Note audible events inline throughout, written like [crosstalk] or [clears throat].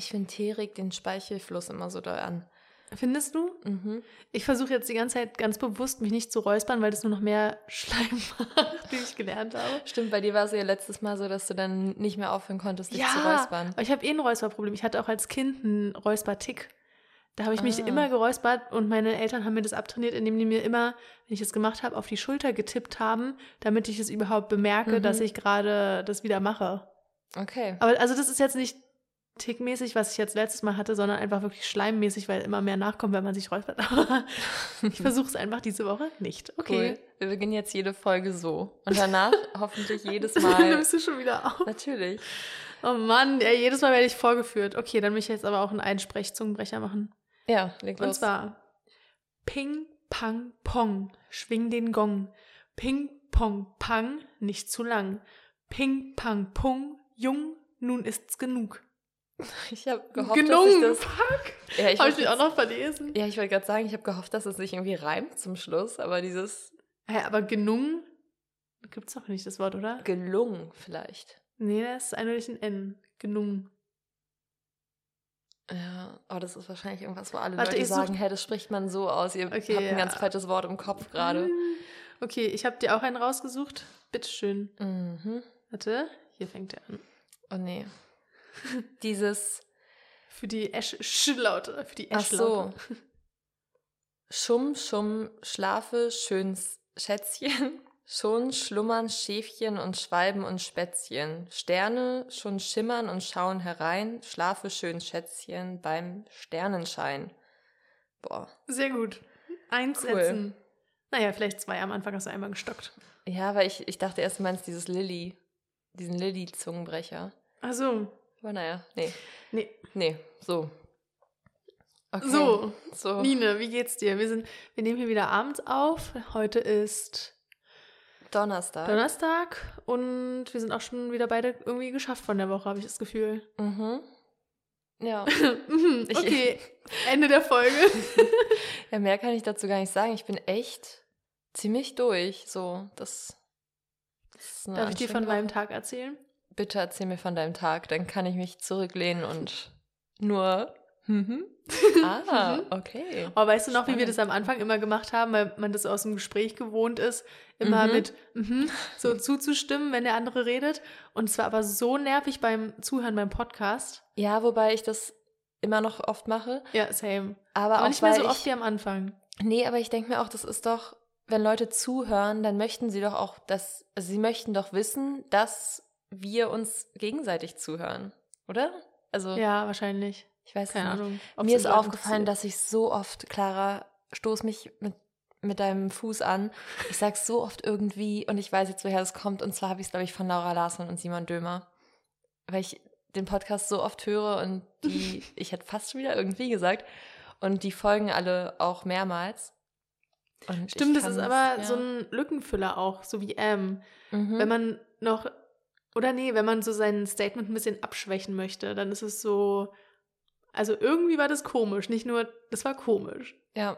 Ich finde, Tee regt den Speichelfluss immer so doll an. Findest du? Mhm. Ich versuche jetzt die ganze Zeit ganz bewusst, mich nicht zu räuspern, weil das nur noch mehr [laughs] Schleim macht, wie ich gelernt habe. Stimmt, bei dir war es ja letztes Mal so, dass du dann nicht mehr aufhören konntest, dich zu räuspern. aber ich habe eh ein Räusperproblem. Ich hatte auch als Kind einen Räuspertick. Da habe ich mich Ah. immer geräuspert und meine Eltern haben mir das abtrainiert, indem die mir immer, wenn ich es gemacht habe, auf die Schulter getippt haben, damit ich es überhaupt bemerke, Mhm. dass ich gerade das wieder mache. Okay. Aber also das ist jetzt nicht tickmäßig, was ich jetzt letztes Mal hatte, sondern einfach wirklich schleimmäßig, weil immer mehr nachkommt, wenn man sich räuspert. Aber [laughs] ich versuche es einfach diese Woche nicht. Okay. Cool. Wir beginnen jetzt jede Folge so. Und danach [laughs] hoffentlich jedes Dann Mal. nimmst du schon wieder auf. Natürlich. Oh Mann, ja, jedes Mal werde ich vorgeführt. Okay, dann will ich jetzt aber auch einen Einsprechzungenbrecher machen. Ja, leg los. Und zwar Ping, Pang, Pong, schwing den Gong. Ping, Pong, Pang, nicht zu lang. Ping, Pang, Pung, jung, nun ist's genug. [laughs] ich habe gehofft, Genug, dass ich fuck. das. Ja, ich Habe ich mich auch noch verlesen? Ja, ich wollte gerade sagen, ich habe gehofft, dass es sich irgendwie reimt zum Schluss, aber dieses Ja, aber genung gibt's doch nicht das Wort, oder? gelungen vielleicht. Nee, das ist eindeutig ein N. Genung. Ja, aber das ist wahrscheinlich irgendwas, wo alle Warte, Leute sagen, hä, das spricht man so aus. Ihr Okay, habt ja. ein ganz falsches Wort im Kopf gerade. Okay, ich habe dir auch einen rausgesucht. Bitteschön. Mhm. Warte, hier fängt er an. Oh nee. Dieses Für die Esch-Laute. Für die Ach so. Schumm, Schumm, schlafe, schöns Schätzchen. Schon schlummern Schäfchen und Schwalben und Spätzchen. Sterne schon schimmern und schauen herein. Schlafe, schön Schätzchen beim Sternenschein. Boah. Sehr gut. Eins Cool. setzen. Naja, vielleicht zwei. Am Anfang hast du einmal gestockt. Ja, weil ich, ich dachte erst, du meinst dieses Lilly. Diesen Lilly-Zungenbrecher. Ach so. Aber naja, nee. Nee. Nee, so. Okay. So, So. Nine, wie geht's dir? Wir, sind, wir nehmen hier wieder abends auf. Heute ist Donnerstag. Donnerstag und wir sind auch schon wieder beide irgendwie geschafft von der Woche, habe ich das Gefühl. Mhm. Ja. [laughs] Mhm, Ich- okay, Ende der Folge. [laughs] Ja, mehr kann ich dazu gar nicht sagen. Ich bin echt ziemlich durch. So, das. das ist eine Darf ich dir von meinem. Tag erzählen? Bitte erzähl mir von deinem Tag, dann kann ich mich zurücklehnen und nur. Mhm. [laughs] Ah, Mhm. okay. Aber weißt du noch, wie wir Spannend. das am Anfang immer gemacht haben, weil man das aus dem Gespräch gewohnt ist, immer Mhm. mit mhm, so zuzustimmen, wenn der andere redet. Und es war aber so nervig beim Zuhören beim Podcast. Ja, wobei ich das immer noch oft mache. Ja, same. Aber, Aber auch nicht mehr so oft ich, wie am Anfang. Nee, aber ich denke mir auch, das ist doch, wenn Leute zuhören, dann möchten sie doch auch, dass, also sie möchten doch wissen, dass wir uns gegenseitig zuhören, oder? Also, Ja, wahrscheinlich. ich weiß Keine es nicht. Ahnung. Mir ist aufgefallen, dass ich so oft, Clara, stoß mich mit, mit deinem Fuß an. Ich sag so oft irgendwie und ich weiß jetzt, woher es kommt. Und zwar habe ich es, glaube ich, von Laura Larsson und Simon Dömer. Weil ich den Podcast so oft höre und die, [laughs] ich hätte fast schon wieder irgendwie gesagt, und die folgen alle auch mehrmals. Und Stimmt, das ist aber ja. so ein Lückenfüller auch, so wie M. Mhm. Wenn man noch, oder nee, wenn man so sein Statement ein bisschen abschwächen möchte, dann ist es so, also irgendwie war das komisch, nicht nur, das war komisch. ja.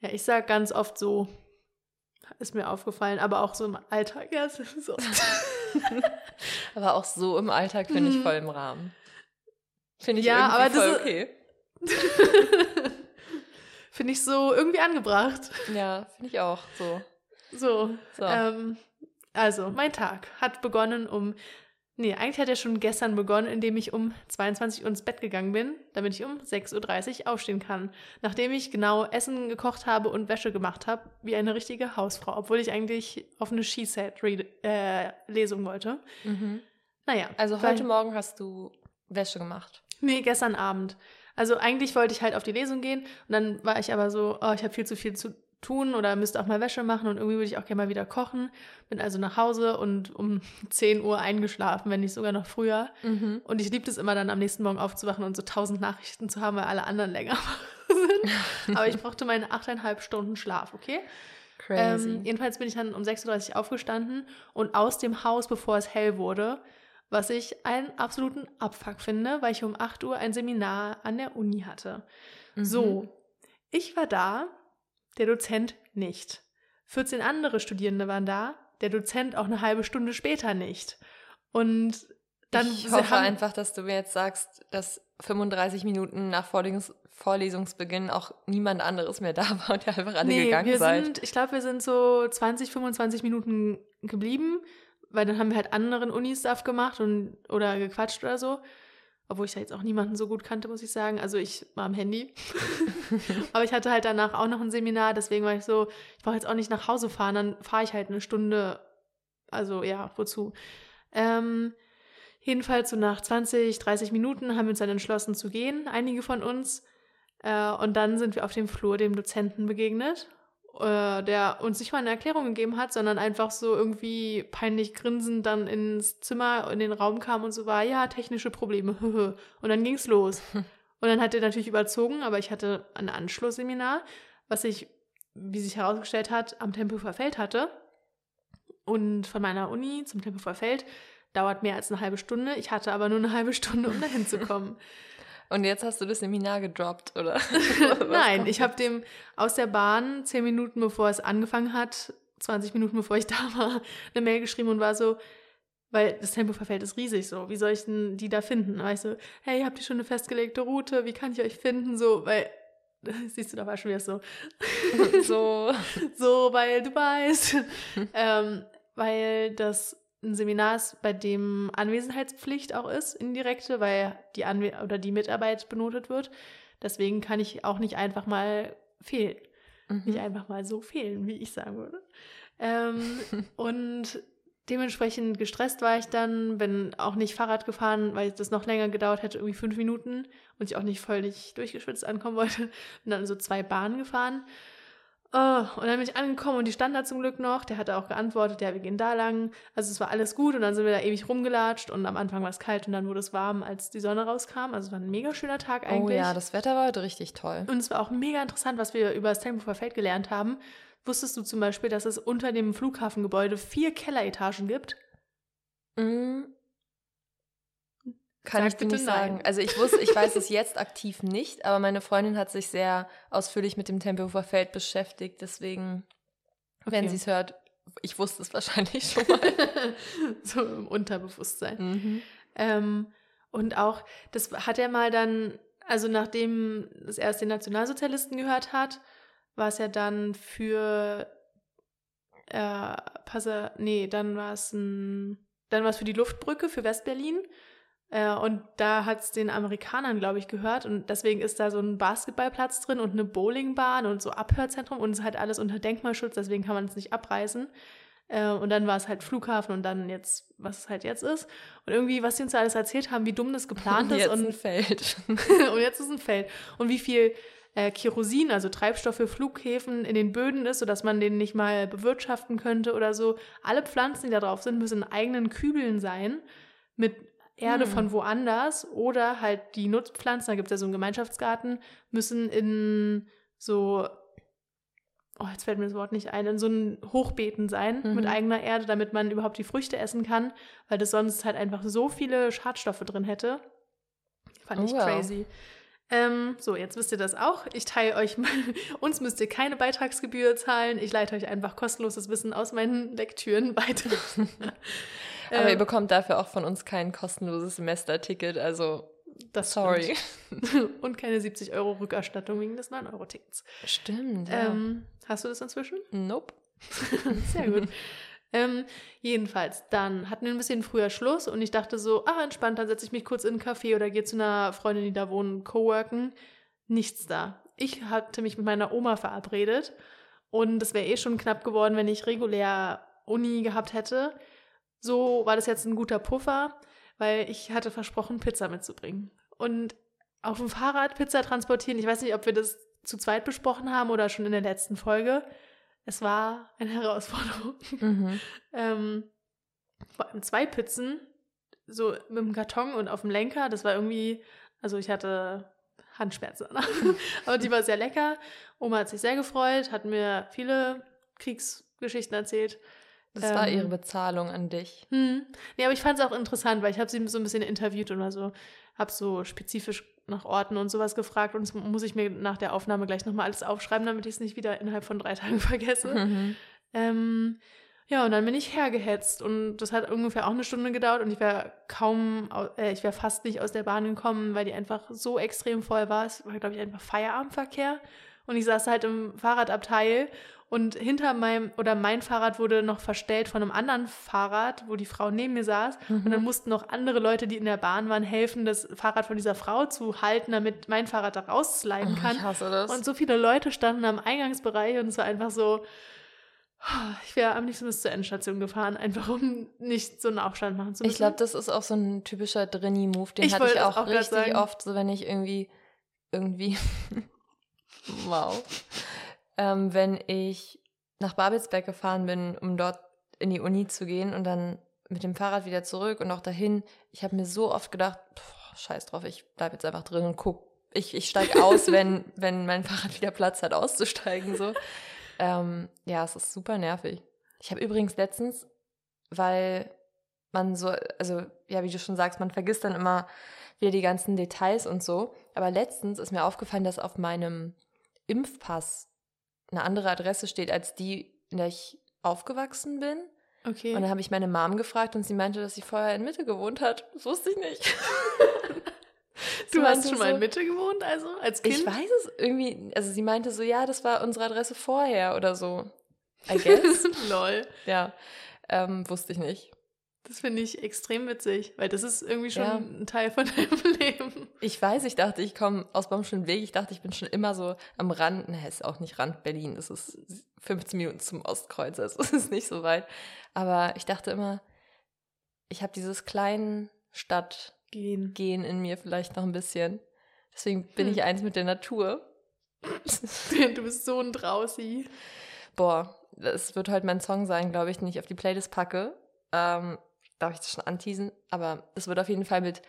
Ja, ich sag ganz oft so, ist mir aufgefallen, aber auch so im Alltag, ja, es [laughs] ist so. Aber auch so im Alltag finde ich Mhm. voll im Rahmen. Finde ich Ja, irgendwie voll okay. [laughs] Finde ich so irgendwie angebracht. Ja, finde ich auch so. So, So. Ähm, also, mein Tag hat begonnen um, nee, eigentlich hat er schon gestern begonnen, indem ich um 22 Uhr ins Bett gegangen bin, damit ich um 6.30 Uhr aufstehen kann. Nachdem ich genau Essen gekocht habe und Wäsche gemacht habe, wie eine richtige Hausfrau, obwohl ich eigentlich auf eine She-Set-Lesung wollte. Mhm. Naja. Also weil- heute Morgen hast du Wäsche gemacht. Nee, gestern Abend. Also eigentlich wollte ich halt auf die Lesung gehen und dann war ich aber so, oh, ich habe viel zu viel zu tun oder müsste auch mal Wäsche machen und irgendwie würde ich auch gerne mal wieder kochen. Bin also nach Hause und um [laughs] 10 Uhr eingeschlafen, wenn nicht sogar noch früher. Mhm. Und ich liebe es immer dann am nächsten Morgen aufzuwachen und so tausend Nachrichten zu haben, weil alle anderen länger [laughs] sind. Aber ich brauchte meine achteinhalb Stunden Schlaf, okay? Crazy. Ähm, jedenfalls bin ich dann um 6.30 Uhr aufgestanden und aus dem Haus, bevor es hell wurde, was ich einen absoluten Abfuck finde, weil ich um 8 Uhr ein Seminar an der Uni hatte. Mhm. So, ich war da, der Dozent nicht. 14 andere Studierende waren da, der Dozent auch eine halbe Stunde später nicht. Und dann ich hoffe einfach, dass du mir jetzt sagst, dass 35 Minuten nach Vorlesungs Vorlesungsbeginn auch niemand anderes mehr [laughs] da war und ihr einfach alle nee, gegangen wir seid. sind, ich glaube, wir sind so 20, 25 Minuten geblieben, weil dann haben wir halt anderen Uni-Stuff gemacht und oder gequatscht oder so. Obwohl ich da jetzt auch niemanden so gut kannte, muss ich sagen. Also ich war am Handy. [laughs] Aber ich hatte halt danach auch noch ein Seminar, deswegen war ich so, ich brauche jetzt auch nicht nach Hause fahren, dann fahre ich halt eine Stunde. Also ja, wozu? Ähm, jedenfalls so nach 20, 30 Minuten haben wir uns dann entschlossen zu gehen, einige von uns. Äh, und dann sind wir auf dem Flur dem Dozenten begegnet, äh, der uns nicht mal eine Erklärung gegeben hat, sondern einfach so irgendwie peinlich grinsend dann ins Zimmer, in den Raum kam und so war, ja, technische Probleme. [laughs] und dann ging's los. [laughs] Und dann hat er natürlich überzogen, aber ich hatte ein Anschlussseminar, was ich, wie sich herausgestellt hat, am Tempelhofer Feld hatte. Und von meiner Uni zum Tempelhofer Feld dauert mehr als eine halbe Stunde. Ich hatte aber nur eine halbe Stunde, um dahin zu kommen. [laughs] Und jetzt hast du das Seminar gedroppt, oder? [laughs] Nein, ich habe dem aus der Bahn zehn Minuten bevor es angefangen hat, 20 Minuten bevor ich [laughs] da war, eine Mail geschrieben und war so, weil das Tempoverfeld ist riesig so, wie soll ich denn die da finden? Ich so, hey, habt ihr schon eine festgelegte Route? Wie kann ich euch finden? So, weil, [laughs] siehst du, da war schon wieder so, so. so, weil du weißt. ähm, weil das ein Seminar ist, bei dem Anwesenheitspflicht auch ist, indirekte, weil die Anwe oder die Mitarbeit benotet wird. Deswegen kann ich auch nicht einfach mal fehlen. Nicht Mhm. einfach mal so fehlen, wie ich sagen würde. Ähm, [laughs] und dementsprechend gestresst war ich dann, bin auch nicht Fahrrad gefahren, weil das noch länger gedauert hätte, irgendwie fünf Minuten und ich auch nicht völlig durchgeschwitzt ankommen wollte. Bin dann so zwei Bahnen gefahren. Oh, und dann bin ich angekommen und die stand da zum Glück noch. Der hatte auch geantwortet, ja, wir gehen da lang. Also es war alles gut und dann sind wir da ewig rumgelatscht und am Anfang war es kalt und dann wurde es warm, als die Sonne rauskam. Also es war ein mega schöner Tag Oh eigentlich. ja, das Wetter war heute richtig toll. Und es war auch mega interessant, was wir über das Tempelhofer Feld gelernt haben. Wusstest du zum Beispiel, dass es unter dem Flughafengebäude vier Kelleretagen gibt? Mhm. Kann Sag ich dir bitte nicht nein. sagen. Also ich wusste, ich weiß es jetzt aktiv nicht, aber meine Freundin hat sich sehr ausführlich mit dem Tempelhofer Feld beschäftigt, deswegen, wenn Okay. sie es hört, ich wusste es wahrscheinlich schon mal. [laughs] so im Unterbewusstsein. mhm. Ähm, und auch, das hat er mal dann, also nachdem es erst den Nationalsozialisten gehört hat, war es ja dann für äh, Passa nee, dann war es ein, dann war es für die Luftbrücke für Westberlin. Äh, und da hat es den Amerikanern, glaube ich, gehört. Und deswegen ist da so ein Basketballplatz drin und eine Bowlingbahn und so Abhörzentrum und es ist halt alles unter Denkmalschutz, deswegen kann man es nicht abreißen. Äh, und dann war es halt Flughafen und dann jetzt, was es halt jetzt ist. Und irgendwie, was die uns da alles erzählt haben, wie dumm das geplant ist Jetzt und ein Feld. [laughs] und jetzt ist ein Feld. Und wie viel äh, Kerosin, also Treibstoff für Flughäfen, in den Böden ist, sodass man den nicht mal bewirtschaften könnte oder so. Alle Pflanzen, die da drauf sind, müssen in eigenen Kübeln sein, mit Erde Hm. von woanders. Oder halt die Nutzpflanzen, da gibt es ja so einen Gemeinschaftsgarten, müssen in so, oh, jetzt fällt mir das Wort nicht ein, in so einen Hochbeeten sein Mhm. mit eigener Erde, damit man überhaupt die Früchte essen kann, weil das sonst halt einfach so viele Schadstoffe drin hätte. Fand Oh, ich wow. crazy. Ähm, so, jetzt wisst ihr das auch. Ich teile euch, [laughs] mal- uns müsst ihr keine Beitragsgebühr zahlen. Ich leite euch einfach kostenloses Wissen aus meinen Lektüren weiter. [laughs] [laughs] Aber ihr Ähm, bekommt dafür auch von uns kein kostenloses Semesterticket, also das sorry. [laughs] Und keine 70 Euro Rückerstattung wegen des 9-Euro-Tickets. Stimmt, ja. Ähm, hast du das inzwischen? nope. [laughs] Sehr gut. ähm, jedenfalls, dann hatten wir ein bisschen früher Schluss und ich dachte so, ah, entspannt, dann setze ich mich kurz in einen Café oder gehe zu einer Freundin, die da wohnt, coworken. Nichts da. Ich hatte mich mit meiner Oma verabredet und es wäre eh schon knapp geworden, wenn ich regulär Uni gehabt hätte. So war das jetzt ein guter Puffer, weil ich hatte versprochen, Pizza mitzubringen. Und auf dem Fahrrad Pizza transportieren, ich weiß nicht, ob wir das zu zweit besprochen haben oder schon in der letzten Folge. Es war eine [laughs] Herausforderung. Mhm. ähm, vor allem zwei Pizzen, so mit dem Karton und auf dem Lenker. Das war irgendwie, also ich hatte Handschmerzen. [laughs] Aber die war sehr lecker. Oma hat sich sehr gefreut, hat mir viele Kriegsgeschichten erzählt. Das war Ähm, ihre Bezahlung an dich. Hm. Nee, aber ich fand es auch interessant, weil ich habe sie so ein bisschen interviewt und also habe so spezifisch nach Orten und sowas gefragt und das muss ich mir nach der Aufnahme gleich nochmal alles aufschreiben, damit ich es nicht wieder innerhalb von drei [laughs] Tagen vergesse. Mhm. Ähm, Ja, und dann bin ich hergehetzt und das hat ungefähr auch eine Stunde gedauert und ich wäre kaum, au- äh, ich wäre fast nicht aus der Bahn gekommen, weil die einfach so extrem voll war. Es war, glaube ich, einfach Feierabendverkehr und ich saß halt im Fahrradabteil und hinter meinem, oder mein Fahrrad wurde noch verstellt von einem anderen Fahrrad, wo die Frau neben mir saß und dann mussten noch andere Leute, die in der Bahn waren, helfen, das Fahrrad von dieser Frau zu halten, damit mein Fahrrad da raussliden kann. Oh, ich hasse das. Und so viele Leute standen am Eingangsbereich und es war einfach so, ich wäre am liebsten bis zur Endstation gefahren, einfach um nicht so einen Aufstand machen zu müssen. Ich glaube, das ist auch so ein typischer Drinny-Move. Den Ich hatte ich auch, auch richtig oft, so wenn ich irgendwie, irgendwie, [laughs] wow, ähm, wenn ich nach Babelsberg gefahren bin, um dort in die Uni zu gehen und dann mit dem Fahrrad wieder zurück und auch dahin. Ich habe mir so oft gedacht, pff, scheiß drauf, ich bleib jetzt einfach drin und guck. Ich, ich steige aus, [laughs] wenn, wenn mein Fahrrad wieder Platz hat, auszusteigen. So. Ähm, ja, es ist super nervig. Ich habe übrigens letztens, weil man so, also ja, wie du schon sagst, man vergisst dann immer wieder die ganzen Details und so. Aber letztens ist mir aufgefallen, dass auf meinem Impfpass eine andere Adresse steht als die, in der ich aufgewachsen bin. okay. Und dann habe ich meine Mom gefragt und sie meinte, dass sie vorher in Mitte gewohnt hat. Das wusste ich nicht. [laughs] Du hast schon mal so- in Mitte gewohnt, also als Kind? Ich weiß es irgendwie, also sie meinte so, ja, das war unsere Adresse vorher oder so. I guess. [laughs] Lol. ja, ähm, wusste ich nicht. Das finde ich extrem witzig, weil das ist irgendwie schon Ja. ein Teil von [laughs] deinem Leben. Ich weiß, ich dachte, ich komme aus Baumschulenweg. Ich dachte, ich bin schon immer so am Rand. Ne, ist auch nicht Rand Berlin. Es ist 15 Minuten zum Ostkreuz. Also [laughs] es ist nicht so weit. Aber ich dachte immer, ich habe dieses kleinen Stadtgehen Gehen. in mir vielleicht noch ein bisschen. Deswegen bin Hm. ich eins mit der Natur. [laughs] Du bist so ein Drausi. Boah, das wird heute mein Song sein, glaube ich, den ich auf die Playlist packe. Ähm, darf ich das schon anteasen? Aber es wird auf jeden Fall mit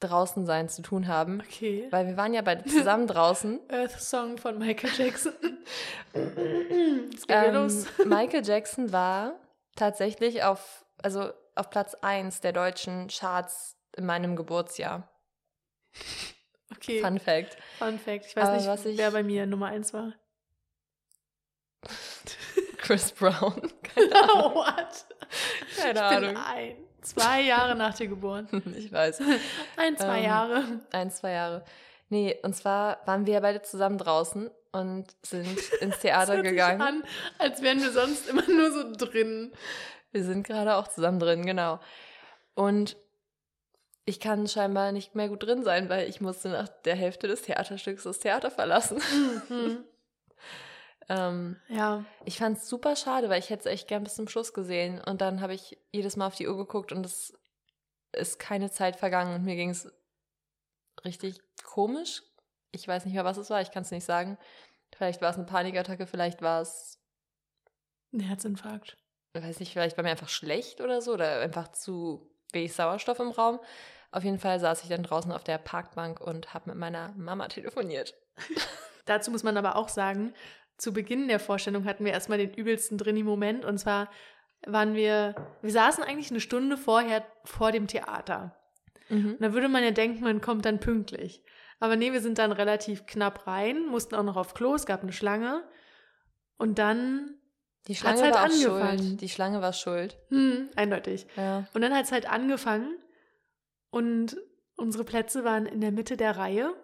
draußen sein zu tun haben. Okay. Weil wir waren ja beide zusammen [laughs] draußen. Earth Song von Michael Jackson. [laughs] Es geht Ähm, los. [laughs] Michael Jackson war tatsächlich auf, also auf Platz 1 der deutschen Charts in meinem Geburtsjahr. Okay. Fun Fact. Fun Fact. Ich weiß Aber nicht, was ich- wer bei mir Nummer eins war. Chris Brown. Keine Ahnung. What? Keine ich bin Ahnung. ein, zwei Jahre nach dir geboren. [laughs] Ich weiß. Ein, zwei Ähm, Jahre. Ein, zwei Jahre. Nee, und zwar waren wir ja beide zusammen draußen und sind [laughs] ins Das Theater hört sich gegangen. an, als wären wir sonst immer nur so drin. Wir sind gerade auch zusammen drin, genau. Und ich kann scheinbar nicht mehr gut drin sein, weil ich musste nach der Hälfte des Theaterstücks das Theater verlassen. Mhm. [laughs] ähm, Ja. ich fand es super schade, weil ich hätte es echt gern bis zum Schluss gesehen. Und dann habe ich jedes Mal auf die Uhr geguckt und es ist keine Zeit vergangen und mir ging es richtig komisch. Ich weiß nicht mehr, was es war, ich kann es nicht sagen. Vielleicht war es eine Panikattacke, vielleicht war es, Ein Herzinfarkt. ich weiß nicht, vielleicht war mir einfach schlecht oder so oder einfach zu wenig Sauerstoff im Raum. Auf jeden Fall saß ich dann draußen auf der Parkbank und habe mit meiner Mama telefoniert. [laughs] Dazu muss man aber auch sagen, zu Beginn der Vorstellung hatten wir erstmal den übelsten Drini-Moment. Und zwar waren wir, wir saßen eigentlich eine Stunde vorher vor dem Theater. Mhm. Und da würde man ja denken, man kommt dann pünktlich. Aber nee, wir sind dann relativ knapp rein, mussten auch noch auf Klo, es gab eine Schlange. Und dann, Die Hat's Schlange halt war angefangen. schuld. Die Schlange war schuld. hm, eindeutig. Ja. Und dann hat es halt angefangen und unsere Plätze waren in der Mitte der Reihe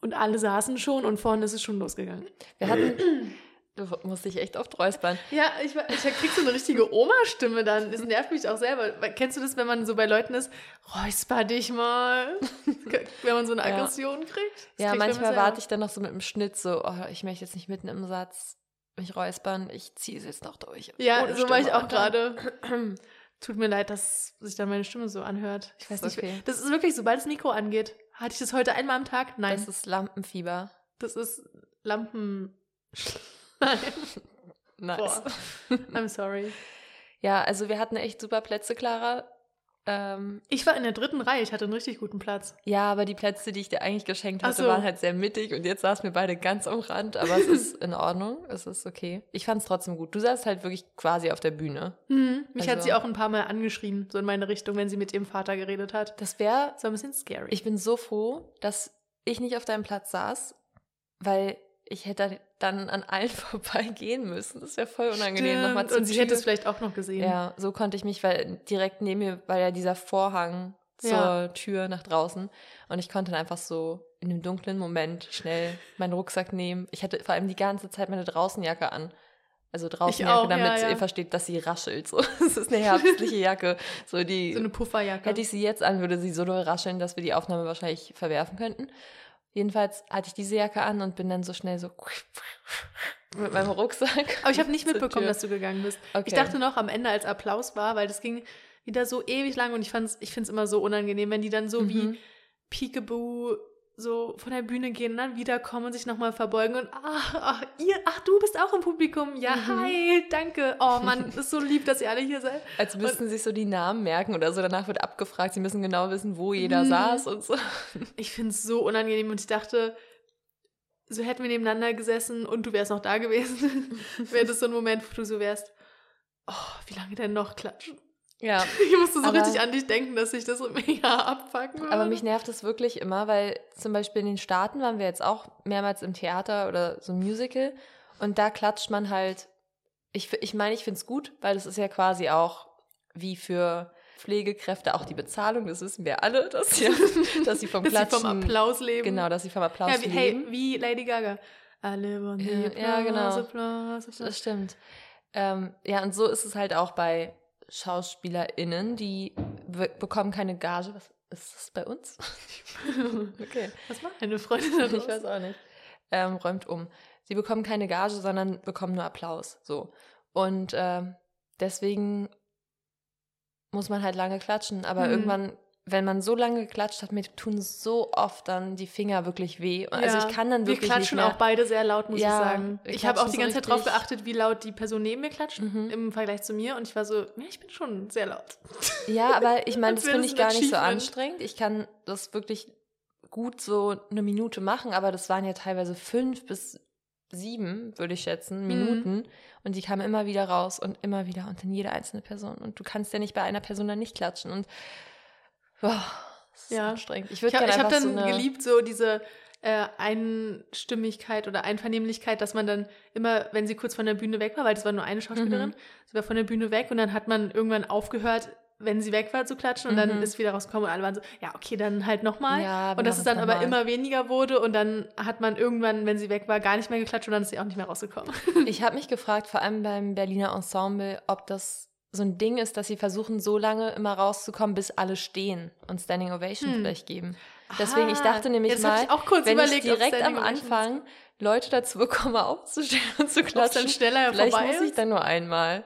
und alle saßen schon und vorne ist es schon losgegangen. Wir hatten, [clears throat] du musst dich echt oft räuspern. Ja, ich, ich krieg so eine richtige Oma-Stimme dann. Das nervt mich auch selber. Kennst du das, wenn man so bei Leuten ist? Räusper dich mal. [laughs] wenn man so eine Ja. Aggression kriegt? Das Ja, krieg manchmal warte ich dann noch so mit dem Schnitt so, oh, ich möchte jetzt nicht mitten im Satz mich räuspern, ich ziehe es jetzt noch durch. Ja, Ohne so war ich Stimme auch gerade. [clears throat] Tut mir leid, dass sich dann meine Stimme so anhört. Ich weiß nicht. okay. Das ist wirklich, sobald das Mikro angeht. Hatte ich das heute einmal am Tag? Nein. Das ist Lampenfieber. Das ist Lampen. [laughs] Nein. Nice. Boah. I'm sorry. Ja, also wir hatten echt super Plätze, Clara. Ähm, Ich war in der dritten Reihe. Ich hatte einen richtig guten Platz. ja, aber die Plätze, die ich dir eigentlich geschenkt hatte, so. waren halt sehr mittig und jetzt saßen wir beide ganz am Rand, aber es ist [laughs] in Ordnung, es ist okay. Ich fand es trotzdem gut. Du saßt halt wirklich quasi auf der Bühne. Mhm. Mich hat Also- sie auch ein paar Mal angeschrien, so in meine Richtung, wenn sie mit ihrem Vater geredet hat. Das wäre war ein bisschen scary. Ich bin so froh, dass ich nicht auf deinem Platz saß, weil ich hätte dann an allen [laughs] vorbeigehen müssen. Das wäre voll unangenehm nochmal zu Und sie hätte es vielleicht auch noch gesehen. Ja, so konnte ich mich, weil direkt neben mir war ja dieser Vorhang zur Ja. Tür nach draußen. Und ich konnte dann einfach so in dem dunklen Moment schnell meinen Rucksack nehmen. Ich hatte vor allem die ganze Zeit meine Draußenjacke an. Also Draußenjacke, auch, ja, damit ja. ihr versteht, dass sie raschelt. So. [laughs] Es ist eine herbstliche Jacke. So die So eine Pufferjacke. Hätte ich sie jetzt an, würde sie so doll rascheln, dass wir die Aufnahme wahrscheinlich verwerfen könnten. Jedenfalls hatte ich diese Jacke an und bin dann so schnell so mit meinem Rucksack. Aber ich habe nicht [laughs] mitbekommen, dass du gegangen bist. Okay. Ich dachte noch am Ende, als Applaus war, weil das ging wieder so ewig lang und ich fand's, ich finde es immer so unangenehm, wenn die dann so Mhm. wie Peekaboo so von der Bühne gehen und dann wiederkommen und sich nochmal verbeugen und ach, ach, ihr, ach, du bist auch im Publikum. Ja, Mhm. hi, danke. Oh Mann, [laughs] ist so lieb, dass ihr alle hier seid. Als müssten sich so die Namen merken oder so. Danach wird abgefragt. Sie müssen genau wissen, wo jeder Mhm. saß und so. [laughs] Ich finde es so unangenehm und ich dachte, so hätten wir nebeneinander gesessen und du wärst noch da gewesen, [laughs] wäre das so ein Moment, wo du so wärst, oh, wie lange denn noch klatschen? Ja. [laughs] Ich musste so Aber- richtig an dich denken, dass ich das mega [laughs] abpacken würde. Aber mich nervt das wirklich immer, weil zum Beispiel in den Staaten waren wir jetzt auch mehrmals im Theater oder so ein Musical und da klatscht man halt. Ich, ich meine, ich finde es gut, weil das ist ja quasi auch wie für Pflegekräfte auch die Bezahlung. Das wissen wir alle, dass sie, [laughs] dass sie vom dass sie Klatschen. vom Applaus leben. Genau, dass sie vom Applaus Ja, wie, hey, leben. wie Lady Gaga. Alle wollen Ja, die ja, Applaus, genau. Applaus, Applaus. Das stimmt. Ähm, ja, und so ist es halt auch bei SchauspielerInnen, die be- bekommen keine Gage. Was ist das bei uns? [laughs] okay. Was macht eine Freundin daraus? [laughs] Ich weiß auch nicht. Ähm, räumt um. Sie bekommen keine Gage, sondern bekommen nur Applaus. So. Und ähm, deswegen muss man halt lange klatschen. Aber Hm. irgendwann, wenn man so lange geklatscht hat, mir tun so oft dann die Finger wirklich weh. Also Ja. ich kann dann Wir wirklich klatschen nicht mehr. auch beide sehr laut, muss Ja, ich sagen. wir Ich habe auch die so ganze Zeit drauf richtig- geachtet, wie laut die Person neben mir klatscht Mhm. im Vergleich zu mir. Und ich war so, ja, ich bin schon sehr laut. [laughs] Ja, aber ich meine, das finde ich gar nicht so anstrengend. Ich kann das wirklich gut so eine Minute machen, aber das waren ja teilweise fünf bis sieben, würde ich schätzen, Mhm. Minuten. Und die kamen immer wieder raus und immer wieder und in jede einzelne Person. Und du kannst ja nicht bei einer Person dann nicht klatschen. Und boah, das ist Ja. anstrengend. Ich Ich habe hab dann so geliebt, so diese äh, Einstimmigkeit oder Einvernehmlichkeit, dass man dann immer, wenn sie kurz von der Bühne weg war, weil das war nur eine Schauspielerin, Mhm. sie war von der Bühne weg und dann hat man irgendwann aufgehört, wenn sie weg war zu klatschen und dann Mhm. ist sie wieder rausgekommen und alle waren so, ja, okay, dann halt nochmal. Ja, und dass es dann aber mal. immer weniger wurde und dann hat man irgendwann, wenn sie weg war, gar nicht mehr geklatscht und dann ist sie auch nicht mehr rausgekommen. Ich habe mich gefragt, vor allem beim Berliner Ensemble, ob das so ein Ding ist, dass sie versuchen, so lange immer rauszukommen, bis alle stehen und Standing Ovation Hm. vielleicht geben. Deswegen, ich dachte nämlich jetzt mal, ich auch kurz wenn überlegt, ich direkt am Anfang Leute dazu bekomme, aufzustehen und zu klatschen, dann schneller vielleicht vorbei muss ich dann nur einmal.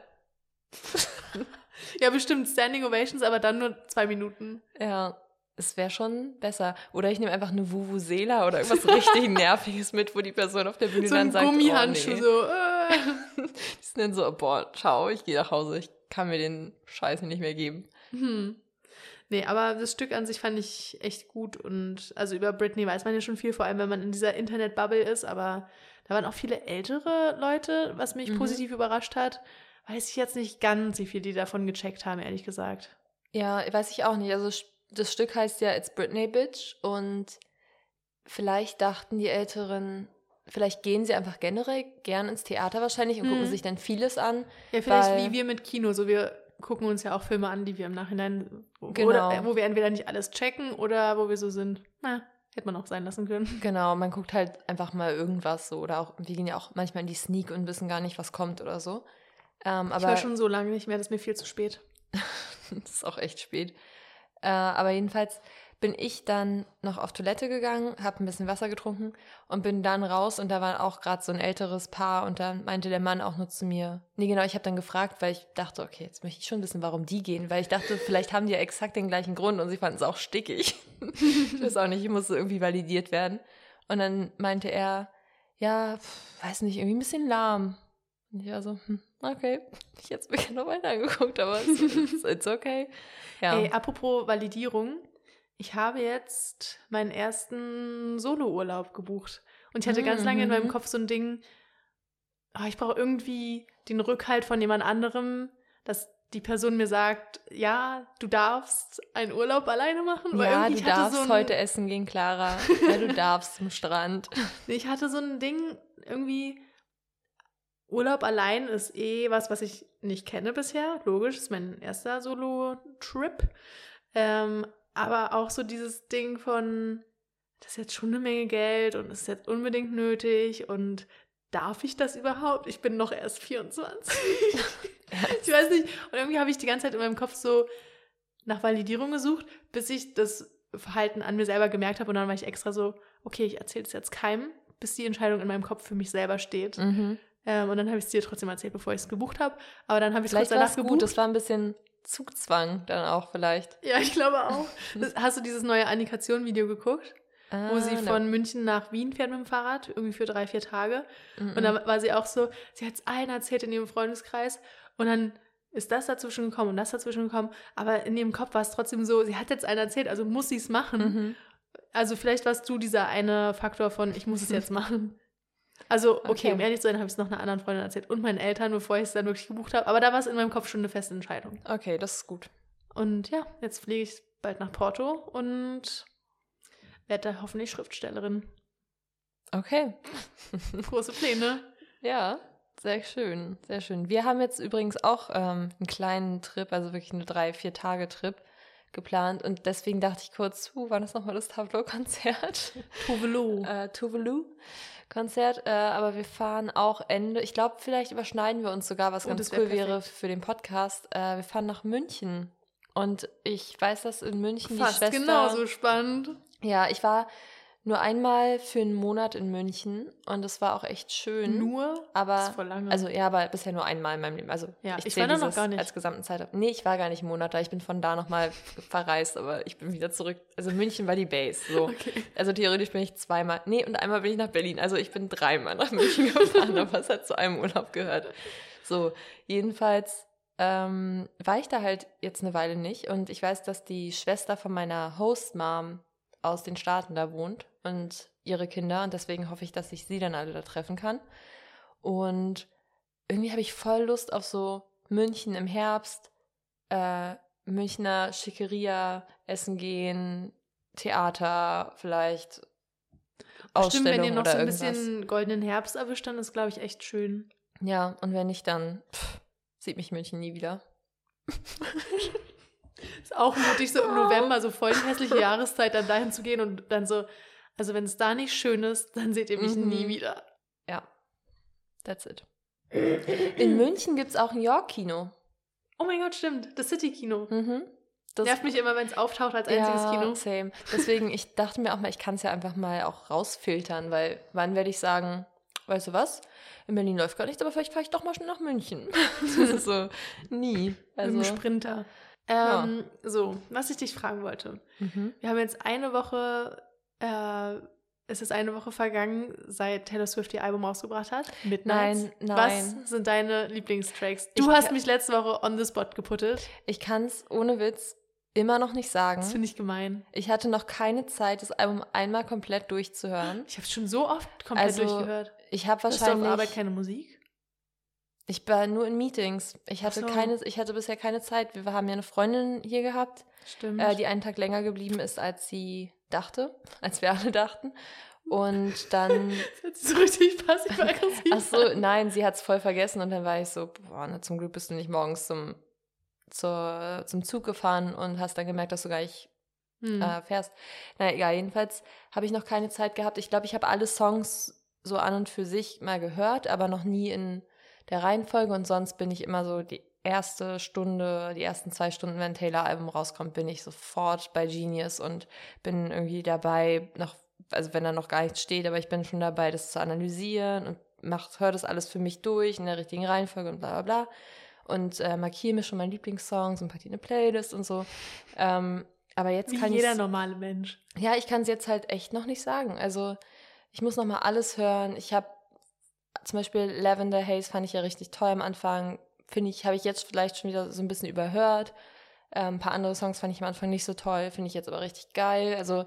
[laughs] Ja, bestimmt Standing Ovations, aber dann nur zwei Minuten. Ja, es wäre schon besser. Oder ich nehme einfach eine Vuvuzela oder irgendwas richtig [laughs] Nerviges mit, wo die Person auf der Bühne so dann sagt, Gummihandschuh, oh, nee. so. [laughs] Äh. Die sind dann so, boah, ciao, ich gehe nach Hause, ich kann mir den Scheiß nicht mehr geben. Hm. Nee, aber das Stück an sich fand ich echt gut und also über Britney weiß man ja schon viel, vor allem wenn man in dieser Internet-Bubble ist, aber da waren auch viele ältere Leute, was mich Mhm. positiv überrascht hat. Weiß ich jetzt nicht ganz, wie viel die davon gecheckt haben, ehrlich gesagt. Ja, weiß ich auch nicht. Also das Stück heißt ja It's Britney Bitch und vielleicht dachten die Älteren, vielleicht gehen sie einfach generell gern ins Theater wahrscheinlich und Mhm. gucken sich dann vieles an. Ja, vielleicht wie wir mit Kino, so wir gucken uns ja auch Filme an, die wir im Nachhinein, wo, Genau. oder, wo wir entweder nicht alles checken oder wo wir so sind, na, hätte man auch sein lassen können. [laughs] Genau, man guckt halt einfach mal irgendwas so oder auch, wir gehen ja auch manchmal in die Sneak und wissen gar nicht, was kommt oder so. Ähm, ich aber war schon so lange nicht mehr, das ist mir viel zu spät. [laughs] das ist auch echt spät. Äh, aber jedenfalls bin ich dann noch auf Toilette gegangen, habe ein bisschen Wasser getrunken und bin dann raus und da war auch gerade so ein älteres Paar und dann meinte der Mann auch nur zu mir, nee genau, ich habe dann gefragt, weil ich dachte, okay, jetzt möchte ich schon wissen, warum die gehen, weil ich dachte, vielleicht haben die ja exakt den gleichen Grund und sie fanden es auch stickig. [laughs] ich weiß auch nicht, ich musste irgendwie validiert werden. Und dann meinte er, ja, weiß nicht, irgendwie ein bisschen lahm. Und ich war so, hm, okay, ich hätte es mir gerne noch weiter angeguckt, aber es ist okay. Ja. Ey, apropos Validierung. Ich habe jetzt meinen ersten Solo-Urlaub gebucht. Und ich hatte ganz lange in meinem Mhm. Kopf so ein Ding, ah, ich brauche irgendwie den Rückhalt von jemand anderem, dass die Person mir sagt, ja, du darfst einen Urlaub alleine machen. Ja, du darfst so ein, heute essen gehen, Clara. [laughs] Ja, du darfst zum Strand. [laughs] Ich hatte so ein Ding, irgendwie Urlaub allein ist eh was, was ich nicht kenne bisher. Logisch, ist mein erster Solo-Trip. Ähm, aber auch so dieses Ding von, das ist jetzt schon eine Menge Geld und ist jetzt unbedingt nötig und darf ich das überhaupt? Ich bin noch erst 24. [laughs] ich weiß nicht. Und irgendwie habe ich die ganze Zeit in meinem Kopf so nach Validierung gesucht, bis ich das Verhalten an mir selber gemerkt habe und dann war ich extra so, okay, ich erzähle es jetzt keinem, bis die Entscheidung in meinem Kopf für mich selber steht. Mhm. Ähm, und dann habe ich es dir trotzdem erzählt, bevor ich es gebucht habe. Aber dann habe ich es kurz danach es gut, gebucht. das war ein bisschen Zugzwang dann auch vielleicht. ja, ich glaube auch. Das, hast du dieses neue Annika-Video geguckt? wo sie Ah, ne. von München nach Wien fährt mit dem Fahrrad, irgendwie für drei, vier Tage. Mhm. Und dann war sie auch so, sie hat es allen erzählt in ihrem Freundeskreis und dann ist das dazwischen gekommen und das dazwischen gekommen. Aber in ihrem Kopf war es trotzdem so, sie hat jetzt allen erzählt, also muss sie es machen. Mhm. Also vielleicht warst du dieser eine Faktor von, ich muss es [laughs] jetzt machen. Also, okay, Okay. um ehrlich zu sein, habe ich es noch einer anderen Freundin erzählt und meinen Eltern, bevor ich es dann wirklich gebucht habe. Aber da war es in meinem Kopf schon eine feste Entscheidung. Okay, das ist gut. Und ja, jetzt fliege ich bald nach Porto und werde da hoffentlich Schriftstellerin. Okay. [laughs] [laughs] Große Pläne. Ja, sehr schön, sehr schön. Wir haben jetzt übrigens auch ähm, einen kleinen Trip, also wirklich eine drei, vier Tage Trip geplant und deswegen dachte ich kurz, uh, wann ist nochmal das Tableau-Konzert? Tovelo. [laughs] äh, Tuvalu-Konzert, äh, aber wir fahren auch Ende, ich glaube, vielleicht überschneiden wir uns sogar, was Oh, ganz cool wäre für den Podcast. Äh, wir fahren nach München und ich weiß, dass in München Fast die Schwester... genauso spannend. Ja, ich war nur einmal für einen Monat in München und es war auch echt schön. Nur? aber Das ist voll lange. also ja, aber bisher nur einmal in meinem Leben. Also Ja, ich zähl war da noch gar nicht. als gesamten Zeit. Nee, ich war gar nicht einen Monat da. Ich bin von da nochmal [laughs] verreist, aber ich bin wieder zurück. Also München war die Base. So. Okay. Also theoretisch bin ich zweimal. Nee, und einmal bin ich nach Berlin. Also ich bin dreimal nach München [laughs] gefahren, aber es hat zu einem Urlaub gehört. So, jedenfalls ähm, war ich da halt jetzt eine Weile nicht und ich weiß, dass die Schwester von meiner Host-Mom aus den Staaten da wohnt und ihre Kinder und deswegen hoffe ich, dass ich sie dann alle da treffen kann. Und irgendwie habe ich voll Lust auf so München im Herbst, äh, Münchner Schickeria, essen gehen, Theater vielleicht, Stimmt, wenn ihr noch so ein irgendwas. bisschen goldenen Herbst erwischt, dann ist, glaube ich, echt schön. Ja, und wenn nicht, dann pff, sieht mich München nie wieder. [laughs] Ist auch mutig, so im. [laughs] November, so voll die hässliche Jahreszeit, dann dahin zu gehen und dann so, also wenn es da nicht schön ist, dann seht ihr mich Mhm. nie wieder. Ja, that's it. In [clears throat] München gibt es auch ein York-Kino. Oh mein Gott, stimmt. Das City-Kino. Mhm. Das Nervt mich immer, wenn es auftaucht als einziges ja, Kino. Same. Deswegen, ich dachte mir auch mal, ich kann es ja einfach mal auch rausfiltern, weil wann werde ich sagen, weißt du was? In Berlin läuft gar nichts, aber vielleicht fahre ich doch mal schnell nach München. das [laughs] ist so, nie. Also, einem Sprinter. Ja. Ähm, So, was ich dich fragen wollte. mhm. Wir haben jetzt eine Woche, äh, es ist eine Woche vergangen, seit Taylor Swift ihr Album rausgebracht hat. Midnights. Nein, nein. Was sind deine Lieblingstracks? Du Ich hast mich letzte Woche on the spot geputtet. Ich kann es ohne Witz immer noch nicht sagen. Das finde ich gemein. Ich hatte noch keine Zeit, das Album einmal komplett durchzuhören. Ich habe es schon so oft komplett Also, durchgehört. Ich habe Hast du auf wahrscheinlich. Arbeit keine Musik? Ich war nur in Meetings. Ich hatte so. keine, ich hatte bisher keine Zeit. Wir haben ja eine Freundin hier gehabt, Stimmt. äh, die einen Tag länger geblieben ist, als sie dachte, als wir alle dachten. Und [laughs] dann, das so richtig passiv-aggressiv [laughs] ach so, nein, sie hat es voll vergessen und dann war ich so, boah, na, zum Glück bist du nicht morgens zum, zur, zum Zug gefahren und hast dann gemerkt, dass du gar nicht Hm. äh, fährst. Na egal, jedenfalls habe ich noch keine Zeit gehabt. Ich glaube, ich habe alle Songs so an und für sich mal gehört, aber noch nie in der Reihenfolge und sonst bin ich immer so die erste Stunde, die ersten zwei Stunden, wenn ein Taylor-Album rauskommt, bin ich sofort bei Genius und bin irgendwie dabei, noch, also wenn da noch gar nichts steht, aber ich bin schon dabei, das zu analysieren und macht, hör das alles für mich durch in der richtigen Reihenfolge und bla bla bla. Und äh, markiere mir schon meine Lieblingssongs und packe die in eine Playlist und so. Ähm, aber jetzt Wie kann jeder normale Mensch. ja, ich kann es jetzt halt echt noch nicht sagen. Also ich muss noch mal alles hören. Ich habe zum Beispiel Lavender Haze fand ich ja richtig toll am Anfang. Finde ich, habe ich jetzt vielleicht schon wieder so ein bisschen überhört. Ähm, ein paar andere Songs fand ich am Anfang nicht so toll, finde ich jetzt aber richtig geil. Also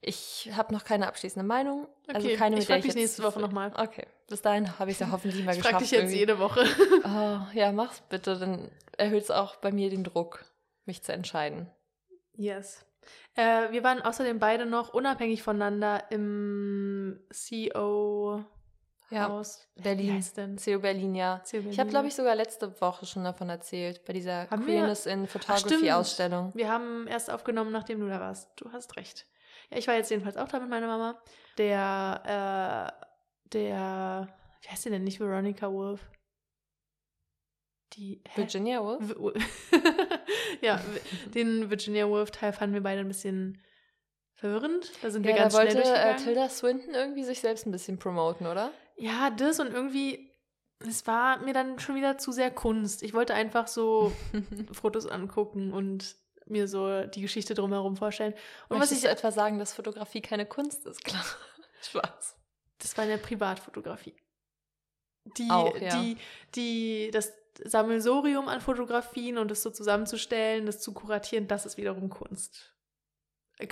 ich habe noch keine abschließende Meinung. Also Okay, keine, mit ich der frag dich nächste Woche nochmal. Okay, bis dahin habe ich es ja hoffentlich [laughs] mal Ich geschafft. frage dich jetzt irgendwie. jede Woche. [laughs] Oh, ja, mach's bitte, dann erhöht es auch bei mir den Druck, mich zu entscheiden. Yes. Äh, wir waren außerdem beide noch unabhängig voneinander im CO Ja. Wie Berlin. CO Berlin, ja. CO Ich habe, Berlin. glaube ich, sogar letzte Woche schon davon erzählt, bei dieser Haben wir? Queerness in Ach, Photography stimmt. Ausstellung. Wir haben erst aufgenommen, nachdem du da warst. Du hast recht. Ja, ich war jetzt jedenfalls auch da mit meiner Mama. Der, äh, der, wie heißt die denn? Nicht Veronica Wolf. Die, hä? Virginia Woolf? [laughs] Ja, den Virginia Woolf-Teil fanden wir beide ein bisschen verwirrend. Da sind wir Ja, da ganz schnell wollte äh, durchgegangen. Tilda Swinton irgendwie sich selbst ein bisschen promoten, oder? Ja, das und irgendwie, es war mir dann schon wieder zu sehr Kunst. Ich wollte einfach so [laughs] Fotos angucken und mir so die Geschichte drumherum vorstellen. Und was Möchtest ich, du etwa sagen, dass Fotografie keine Kunst ist? [laughs] Klar. Spaß. das war eine Privatfotografie. Die, Auch, ja. die, die, das Sammelsorium an Fotografien und das so zusammenzustellen, das zu kuratieren, das ist wiederum Kunst.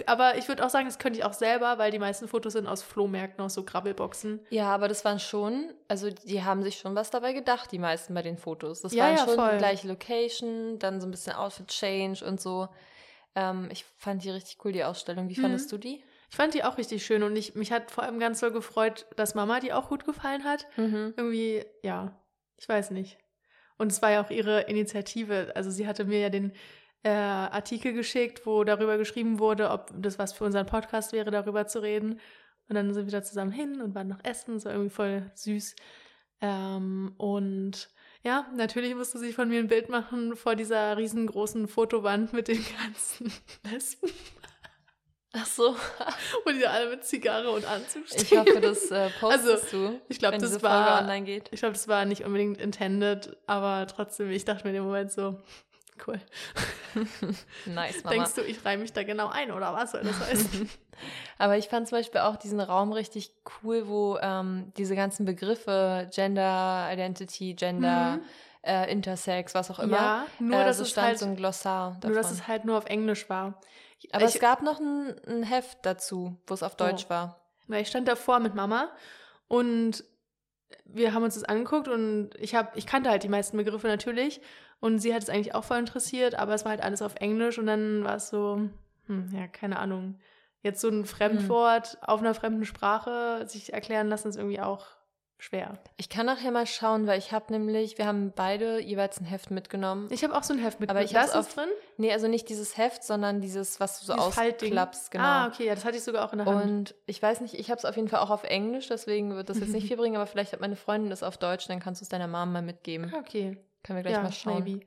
Aber ich würde auch sagen, das könnte ich auch selber, weil die meisten Fotos sind aus Flohmärkten, aus so Grabbelboxen. Ja, aber das waren schon, also die haben sich schon was dabei gedacht, die meisten bei den Fotos. Das Ja, waren ja, schon voll. die gleiche Location, dann so ein bisschen Outfit-Change und so. Ähm, ich fand die richtig cool, die Ausstellung. Wie Mhm. fandest du die? Ich fand die auch richtig schön und ich, mich hat vor allem ganz doll gefreut, dass Mama die auch gut gefallen hat. Mhm. Irgendwie, ja, ich weiß nicht. Und es war ja auch ihre Initiative. Also sie hatte mir ja den äh, Artikel geschickt, wo darüber geschrieben wurde, ob das was für unseren Podcast wäre, darüber zu reden. Und dann sind wir da zusammen hin und waren noch essen. Es war irgendwie voll süß. Ähm, und ja, natürlich musste sie von mir ein Bild machen vor dieser riesengroßen Fotowand mit den [laughs] ganzen Lesben, Ach so. [laughs] wo die alle mit Zigarre und Anzug stehen. Ich hoffe, das äh, postest du, ich glaub, wenn das diese war- Folge online geht. Ich glaube, das war nicht unbedingt intended, aber trotzdem, ich dachte mir in dem Moment so, cool. [laughs] Nice, Mama. Denkst du, ich reihe mich da genau ein oder was soll das heißen? [laughs] Aber ich fand zum Beispiel auch diesen Raum richtig cool, wo ähm, diese ganzen Begriffe, Gender, Identity, Gender, Mhm. äh, Intersex, was auch immer, Ja, nur äh, dass so es stand halt, so ein Glossar davon. nur dass es halt nur auf Englisch war. Aber ich, es gab noch ein, ein Heft dazu, wo es auf Deutsch Oh. war. weil ich stand davor mit Mama und wir haben uns das angeguckt und ich habe, ich kannte halt die meisten Begriffe natürlich und sie hat es eigentlich auch voll interessiert, aber es war halt alles auf Englisch und dann war es so, hm, ja, keine Ahnung. Jetzt so ein Fremdwort auf einer fremden Sprache sich erklären lassen, ist irgendwie auch schwer. Ich kann nachher mal schauen, weil ich habe nämlich, wir haben beide jeweils ein Heft mitgenommen. Ich habe auch so ein Heft mit. Aber ich das hab's ist drin? nee, also nicht dieses Heft, sondern dieses, was du so Dieses ausklappst, genau. Ah, okay, ja, das hatte ich sogar auch in der Hand. Und ich weiß nicht, ich habe es auf jeden Fall auch auf Englisch, deswegen wird das jetzt nicht [laughs] viel bringen, aber vielleicht hat meine Freundin das auf Deutsch, dann kannst du es deiner Mom mal mitgeben. Ah, okay, Können wir gleich ja, mal schauen. maybe.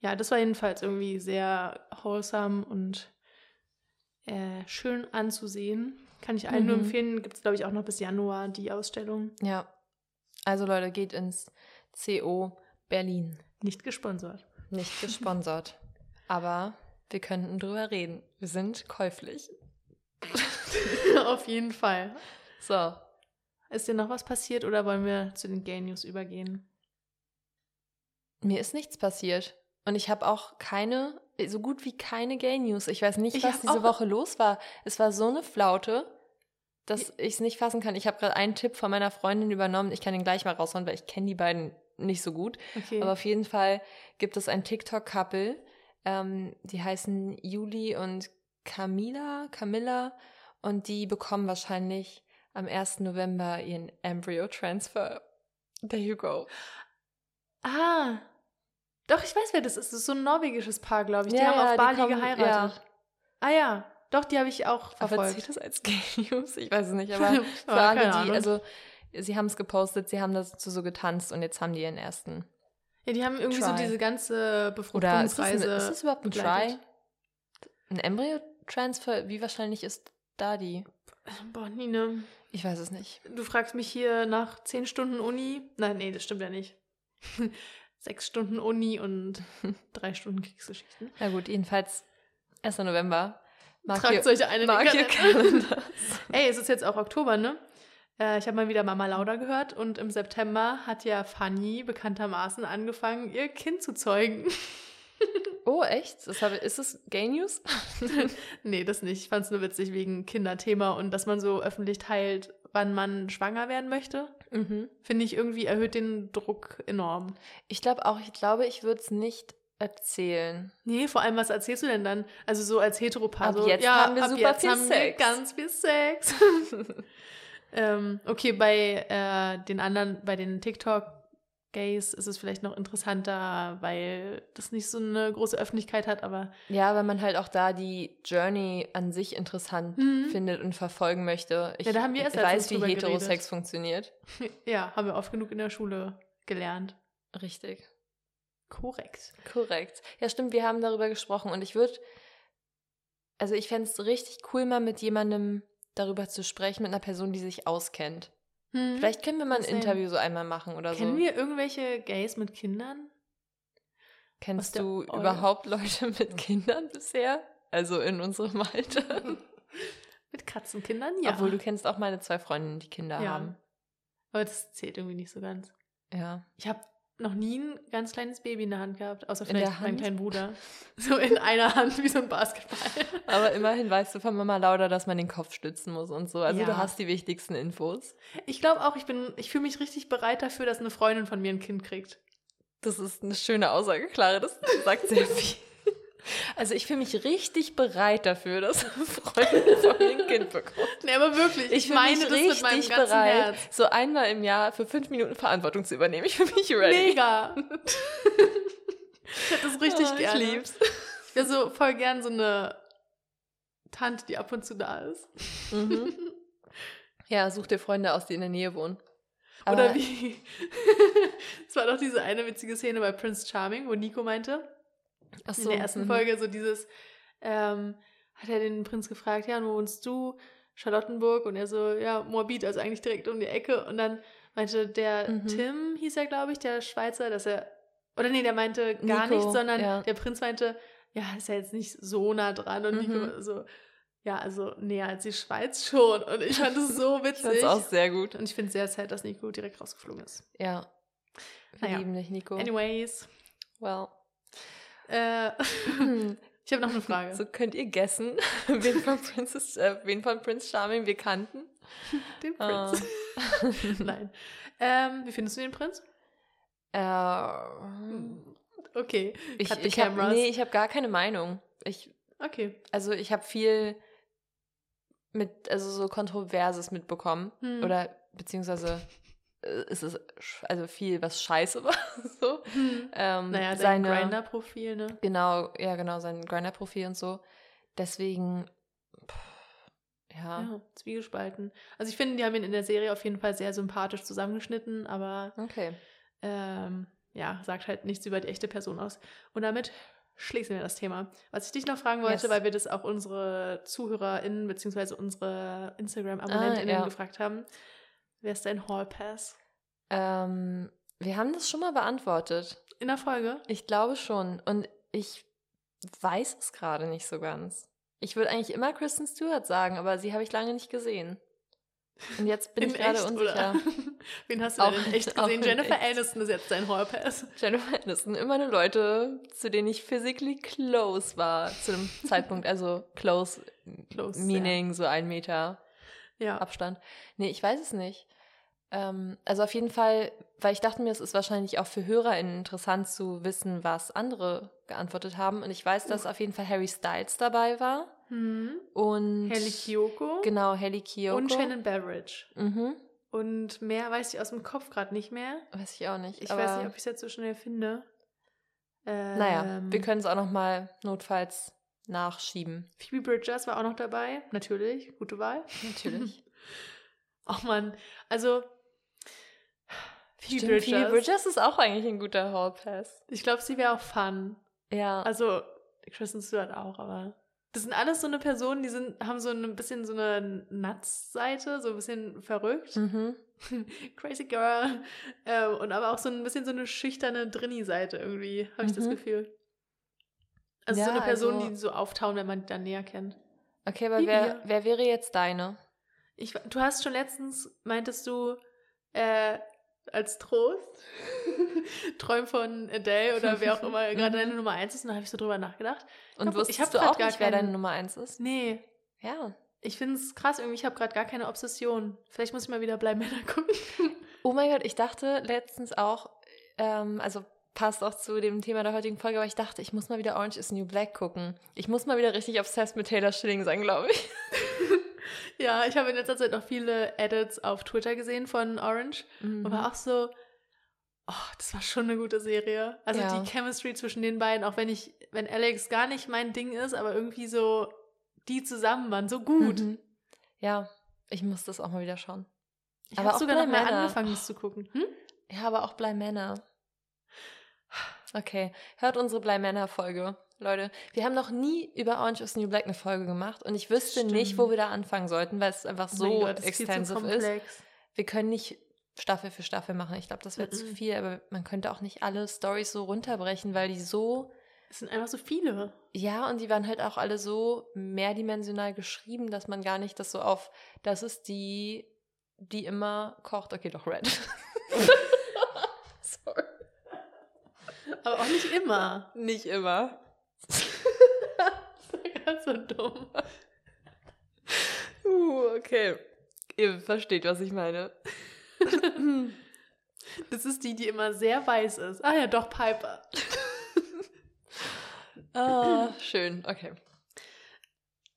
Ja, das war jedenfalls irgendwie sehr wholesome und äh, schön anzusehen. Kann ich allen nur Mhm. empfehlen. Gibt es, glaube ich, auch noch bis Januar die Ausstellung. Ja. Also Leute, geht ins CO Berlin. Nicht gesponsert. Nicht [laughs] gesponsert. aber wir könnten drüber reden. Wir sind käuflich. [laughs] Auf jeden Fall. So. Ist dir noch was passiert oder wollen wir zu den Gay News übergehen? Mir ist nichts passiert. Und ich habe auch keine, so gut wie keine Gay News. Ich weiß nicht, Ich was diese Woche los war. Es war so eine Flaute, dass ich es nicht fassen kann. Ich habe gerade einen Tipp von meiner Freundin übernommen. Ich kann den gleich mal raushauen, weil ich kenne die beiden nicht so gut. Okay. Aber auf jeden Fall gibt es ein TikTok-Couple, ähm, die heißen Juli und Camila, Camilla, und die bekommen wahrscheinlich am 1. November ihren Embryo-Transfer. There you go. ah. Doch, ich weiß, wer das ist. Das ist so ein norwegisches Paar, glaube ich. Die Ja, haben ja, auf die Bali kommen- geheiratet. Ah ja. Doch, die habe ich auch Aber verfolgt. zählt das als [laughs] Gay News? Ich weiß es nicht, [laughs] aber für alle, die, also sie haben es gepostet, sie haben dazu so getanzt und jetzt haben die ihren ersten. Ja, die haben irgendwie so Try. diese ganze ist Befruchtungsreise. ein, ist das überhaupt ein Try? begleitet. Ein Embryo-Transfer, wie wahrscheinlich ist da die? Boah, Nine. Ich weiß es nicht. Du fragst mich hier nach zehn Stunden Uni. Nein, nee, das stimmt ja nicht. Sechs Stunden Uni und [laughs] drei Stunden Kriegsgeschichten. Na gut, jedenfalls 1. November. Mark Tragt euch ein in den mark your Kalender. [laughs] Ey, es ist jetzt auch Oktober, ne? Äh, ich habe mal wieder Mama Lauda gehört und im September hat ja Fanny bekanntermaßen angefangen, ihr Kind zu zeugen. [laughs] Oh, echt? Das habe, ist das Gay News? nee, das nicht. Ich fand es nur witzig wegen Kinderthema und dass man so öffentlich teilt, wann man schwanger werden möchte. Mhm. Finde ich irgendwie erhöht den Druck enorm. Ich glaube auch, ich glaube, ich würde es nicht erzählen. Nee, vor allem, was erzählst du denn dann? Also so als Heteropaar. Ab so, jetzt ja, haben wir super jetzt viel haben wir Sex. ganz viel Sex. [laughs] Ähm, okay, bei äh, den anderen, bei den TikTok-Gays ist es vielleicht noch interessanter, weil das nicht so eine große Öffentlichkeit hat, aber Ja, weil man halt auch da die Journey an sich interessant Mhm. findet und verfolgen möchte. Ich Ja, da haben wir erst weiß, wie Heterosex geredet. funktioniert. [laughs] ja, haben wir oft genug in der Schule gelernt. Richtig. Korrekt. Korrekt. Ja, stimmt, wir haben darüber gesprochen und ich würde, also ich fände es richtig cool, mal mit jemandem darüber zu sprechen, mit einer Person, die sich auskennt. Hm. Vielleicht können wir mal ein. Interview so einmal machen oder Kennen so. wir irgendwelche Gays mit Kindern? Kennst du überhaupt Leute mit Kindern bisher? Also in unserem Alter? [laughs] Mit Katzenkindern? Ja. Obwohl du kennst auch meine zwei Freundinnen, die Kinder Ja. haben. Aber das zählt irgendwie nicht so ganz. Ja. Ich habe noch nie ein ganz kleines Baby in der Hand gehabt, außer vielleicht meinen kleinen Bruder. [laughs] So in einer Hand wie so ein Basketball. Aber [laughs] immerhin weißt du von Mama Lauda, dass man den Kopf stützen muss und so. Also Ja. du hast die wichtigsten Infos. Ich glaube auch, ich bin, ich fühle mich richtig bereit dafür, dass eine Freundin von mir ein Kind kriegt. Das ist eine schöne Aussage, Clara. Das sagt sehr [laughs] viel. Also ich fühle mich richtig bereit dafür, dass [laughs] eine Freundin von ein Kind bekommt. Nee, aber wirklich, Ich mich das mit meinem richtig bereit, Herz. so einmal im Jahr für fünf Minuten Verantwortung zu übernehmen. Ich fühle mich ready. Mega. [laughs] ich hätte das richtig Oh, gerne. Ich lieb's. Ich wäre so voll gern so eine Tante, die ab und zu da ist. Mhm. [laughs] Ja, such dir Freunde aus, die in der Nähe wohnen. Oder Aber- wie. Es war doch diese eine witzige Szene bei Prince Charming, wo Nico meinte, Ach in der ersten mhm. Folge so dieses, ähm, hat er den Prinz gefragt, ja, wo wohnst du? Charlottenburg und er so, ja, Moabit, also eigentlich direkt um die Ecke. Und dann meinte der Mhm. Tim, hieß er, glaube ich, der Schweizer, dass er, oder nee, der meinte gar Nico, nichts, sondern ja. der Prinz meinte, ja, ist ja jetzt nicht so nah dran. Und Mhm. Nico so, ja, also näher als die Schweiz schon. Und ich fand es so [laughs] witzig. fand's auch sehr gut. und ich finde es sehr sad, dass Nico direkt rausgeflogen ist. Ja. Wir Naja. lieben dich, Nico. Anyways, Well. Äh, [laughs] ich habe noch eine Frage. So könnt ihr guessen, [laughs] wen von, Princess, äh, wen von Prince Charming wir kannten. [laughs] Den Ah. Prinz. Nein. Ähm, wie findest du den Prinz? Äh, Okay. ich Cut ich habe cameras. nee, ich hab gar keine Meinung. Ich, Okay. also ich habe viel mit, also so Kontroverses mitbekommen. Hm. Oder beziehungsweise äh, es ist sch- also viel, was scheiße [laughs] war. so. Hm. Ähm, Naja, sein Grinder-Profil, ne? Genau, ja, genau, sein Grinder-Profil und so. Deswegen, pff, ja, Ja, zwiegespalten. Also ich finde, die haben ihn in der Serie auf jeden Fall sehr sympathisch zusammengeschnitten, aber okay. ähm, ja, sagt halt nichts über die echte Person aus. Und damit schließen wir das Thema. Was ich dich noch fragen wollte, Yes. weil wir das auch unsere ZuhörerInnen bzw. unsere Instagram-AbonnentInnen Ah, ja. gefragt haben. Wer ist dein Hall Pass? Ähm, wir haben das schon mal beantwortet. In der Folge? Ich glaube schon. Und ich weiß es gerade nicht so ganz. Ich würde eigentlich immer Kristen Stewart sagen, aber sie habe ich lange nicht gesehen. Und jetzt bin in ich gerade unsicher. Oder? [laughs] Wen hast du Auch denn echt [laughs] gesehen? Jennifer echt. Aniston ist jetzt dein Hall Pass. Jennifer Aniston, immer eine Leute, zu denen ich physically close war zu dem [laughs] Zeitpunkt. Also close, Close, meaning so ein Meter Ja. Abstand. Nee, ich weiß es nicht. Ähm, also auf jeden Fall, weil ich dachte mir, es ist wahrscheinlich auch für HörerInnen interessant zu wissen, was andere geantwortet haben. Und ich weiß, dass auf jeden Fall Harry Styles dabei war. Hm. Und Hailey Kiyoko. Genau, Haley Kiyoko. Und Shannon Beveridge. Mhm. Und mehr weiß ich aus dem Kopf gerade nicht mehr. Weiß ich auch nicht. Ich weiß nicht, ob ich es jetzt so schnell finde. Ähm, Naja, wir können es auch noch mal notfalls nachschieben. Phoebe Bridgers war auch noch dabei. Natürlich, gute Wahl. Natürlich. [laughs] Oh Mann, also Phoebe Stimmt, Bridgers. Phoebe Bridgers ist auch eigentlich ein guter Hall Pass. Ich glaube, sie wäre auch fun. Ja. Also Kristen Stewart auch, aber das sind alles so eine Personen, die sind, haben so ein bisschen so eine Nuts-Seite, so ein bisschen verrückt. mhm. [laughs] Crazy Girl. Ähm, und aber auch so ein bisschen so eine schüchterne Drinny-Seite irgendwie, habe ich das Mhm. Gefühl. Also so Ja, eine Person, also- die so auftauen, wenn man die dann näher kennt. Okay, aber wer, wer wäre jetzt deine? Ich, du hast schon letztens, meintest du, äh, als Trost, [laughs] träum von Adele oder wer auch immer [laughs] gerade deine Nummer eins ist. Und da habe ich so drüber nachgedacht. Und hab- wusstest ich hab du auch gar nicht, wer keinen- deine Nummer eins ist? Nee, Ja. ich finde es krass irgendwie. Ich habe gerade gar keine Obsession. Vielleicht muss ich mal wieder Bleib [laughs] Männer gucken. Oh mein Gott, ich dachte letztens auch, ähm, also passt auch zu dem Thema der heutigen Folge, aber ich dachte, ich muss mal wieder Orange is New Black gucken. Ich muss mal wieder richtig obsessed mit Taylor Schilling sein, glaube ich. Ja, ich habe in letzter Zeit noch viele Edits auf Twitter gesehen von Orange Mhm. und war auch so, oh, das war schon eine gute Serie. Also Ja. die Chemistry zwischen den beiden, auch wenn ich, wenn Alex gar nicht mein Ding ist, aber irgendwie so, die zusammen waren so gut. Mhm. Ja, ich muss das auch mal wieder schauen. Ich habe sogar Bly noch mal Manor. angefangen, das zu gucken. Hm? Ja, aber auch Bly Manor. Okay, hört unsere Bly Manor Folge. Leute, wir haben noch nie über Orange is New Black eine Folge gemacht und ich wüsste Stimmt. nicht, wo wir da anfangen sollten, weil es einfach Oh so Gott, ist zu extensive ist. komplex. Wir können nicht Staffel für Staffel machen. Ich glaube, das wäre zu Mhm. viel, aber man könnte auch nicht alle Stories so runterbrechen, weil die so, Es sind einfach so viele. ja, und die waren halt auch alle so mehrdimensional geschrieben, dass man gar nicht das so auf, das ist die, die immer kocht. Okay, doch, Red. [laughs] [laughs] Sorry. Aber auch nicht immer. Nicht immer. Ganz [laughs] so dumm. Uh, okay. Ihr versteht, was ich meine. [laughs] Das ist die, die immer sehr weiß ist. Ah ja, doch, Piper. [laughs] Ah, schön. Okay.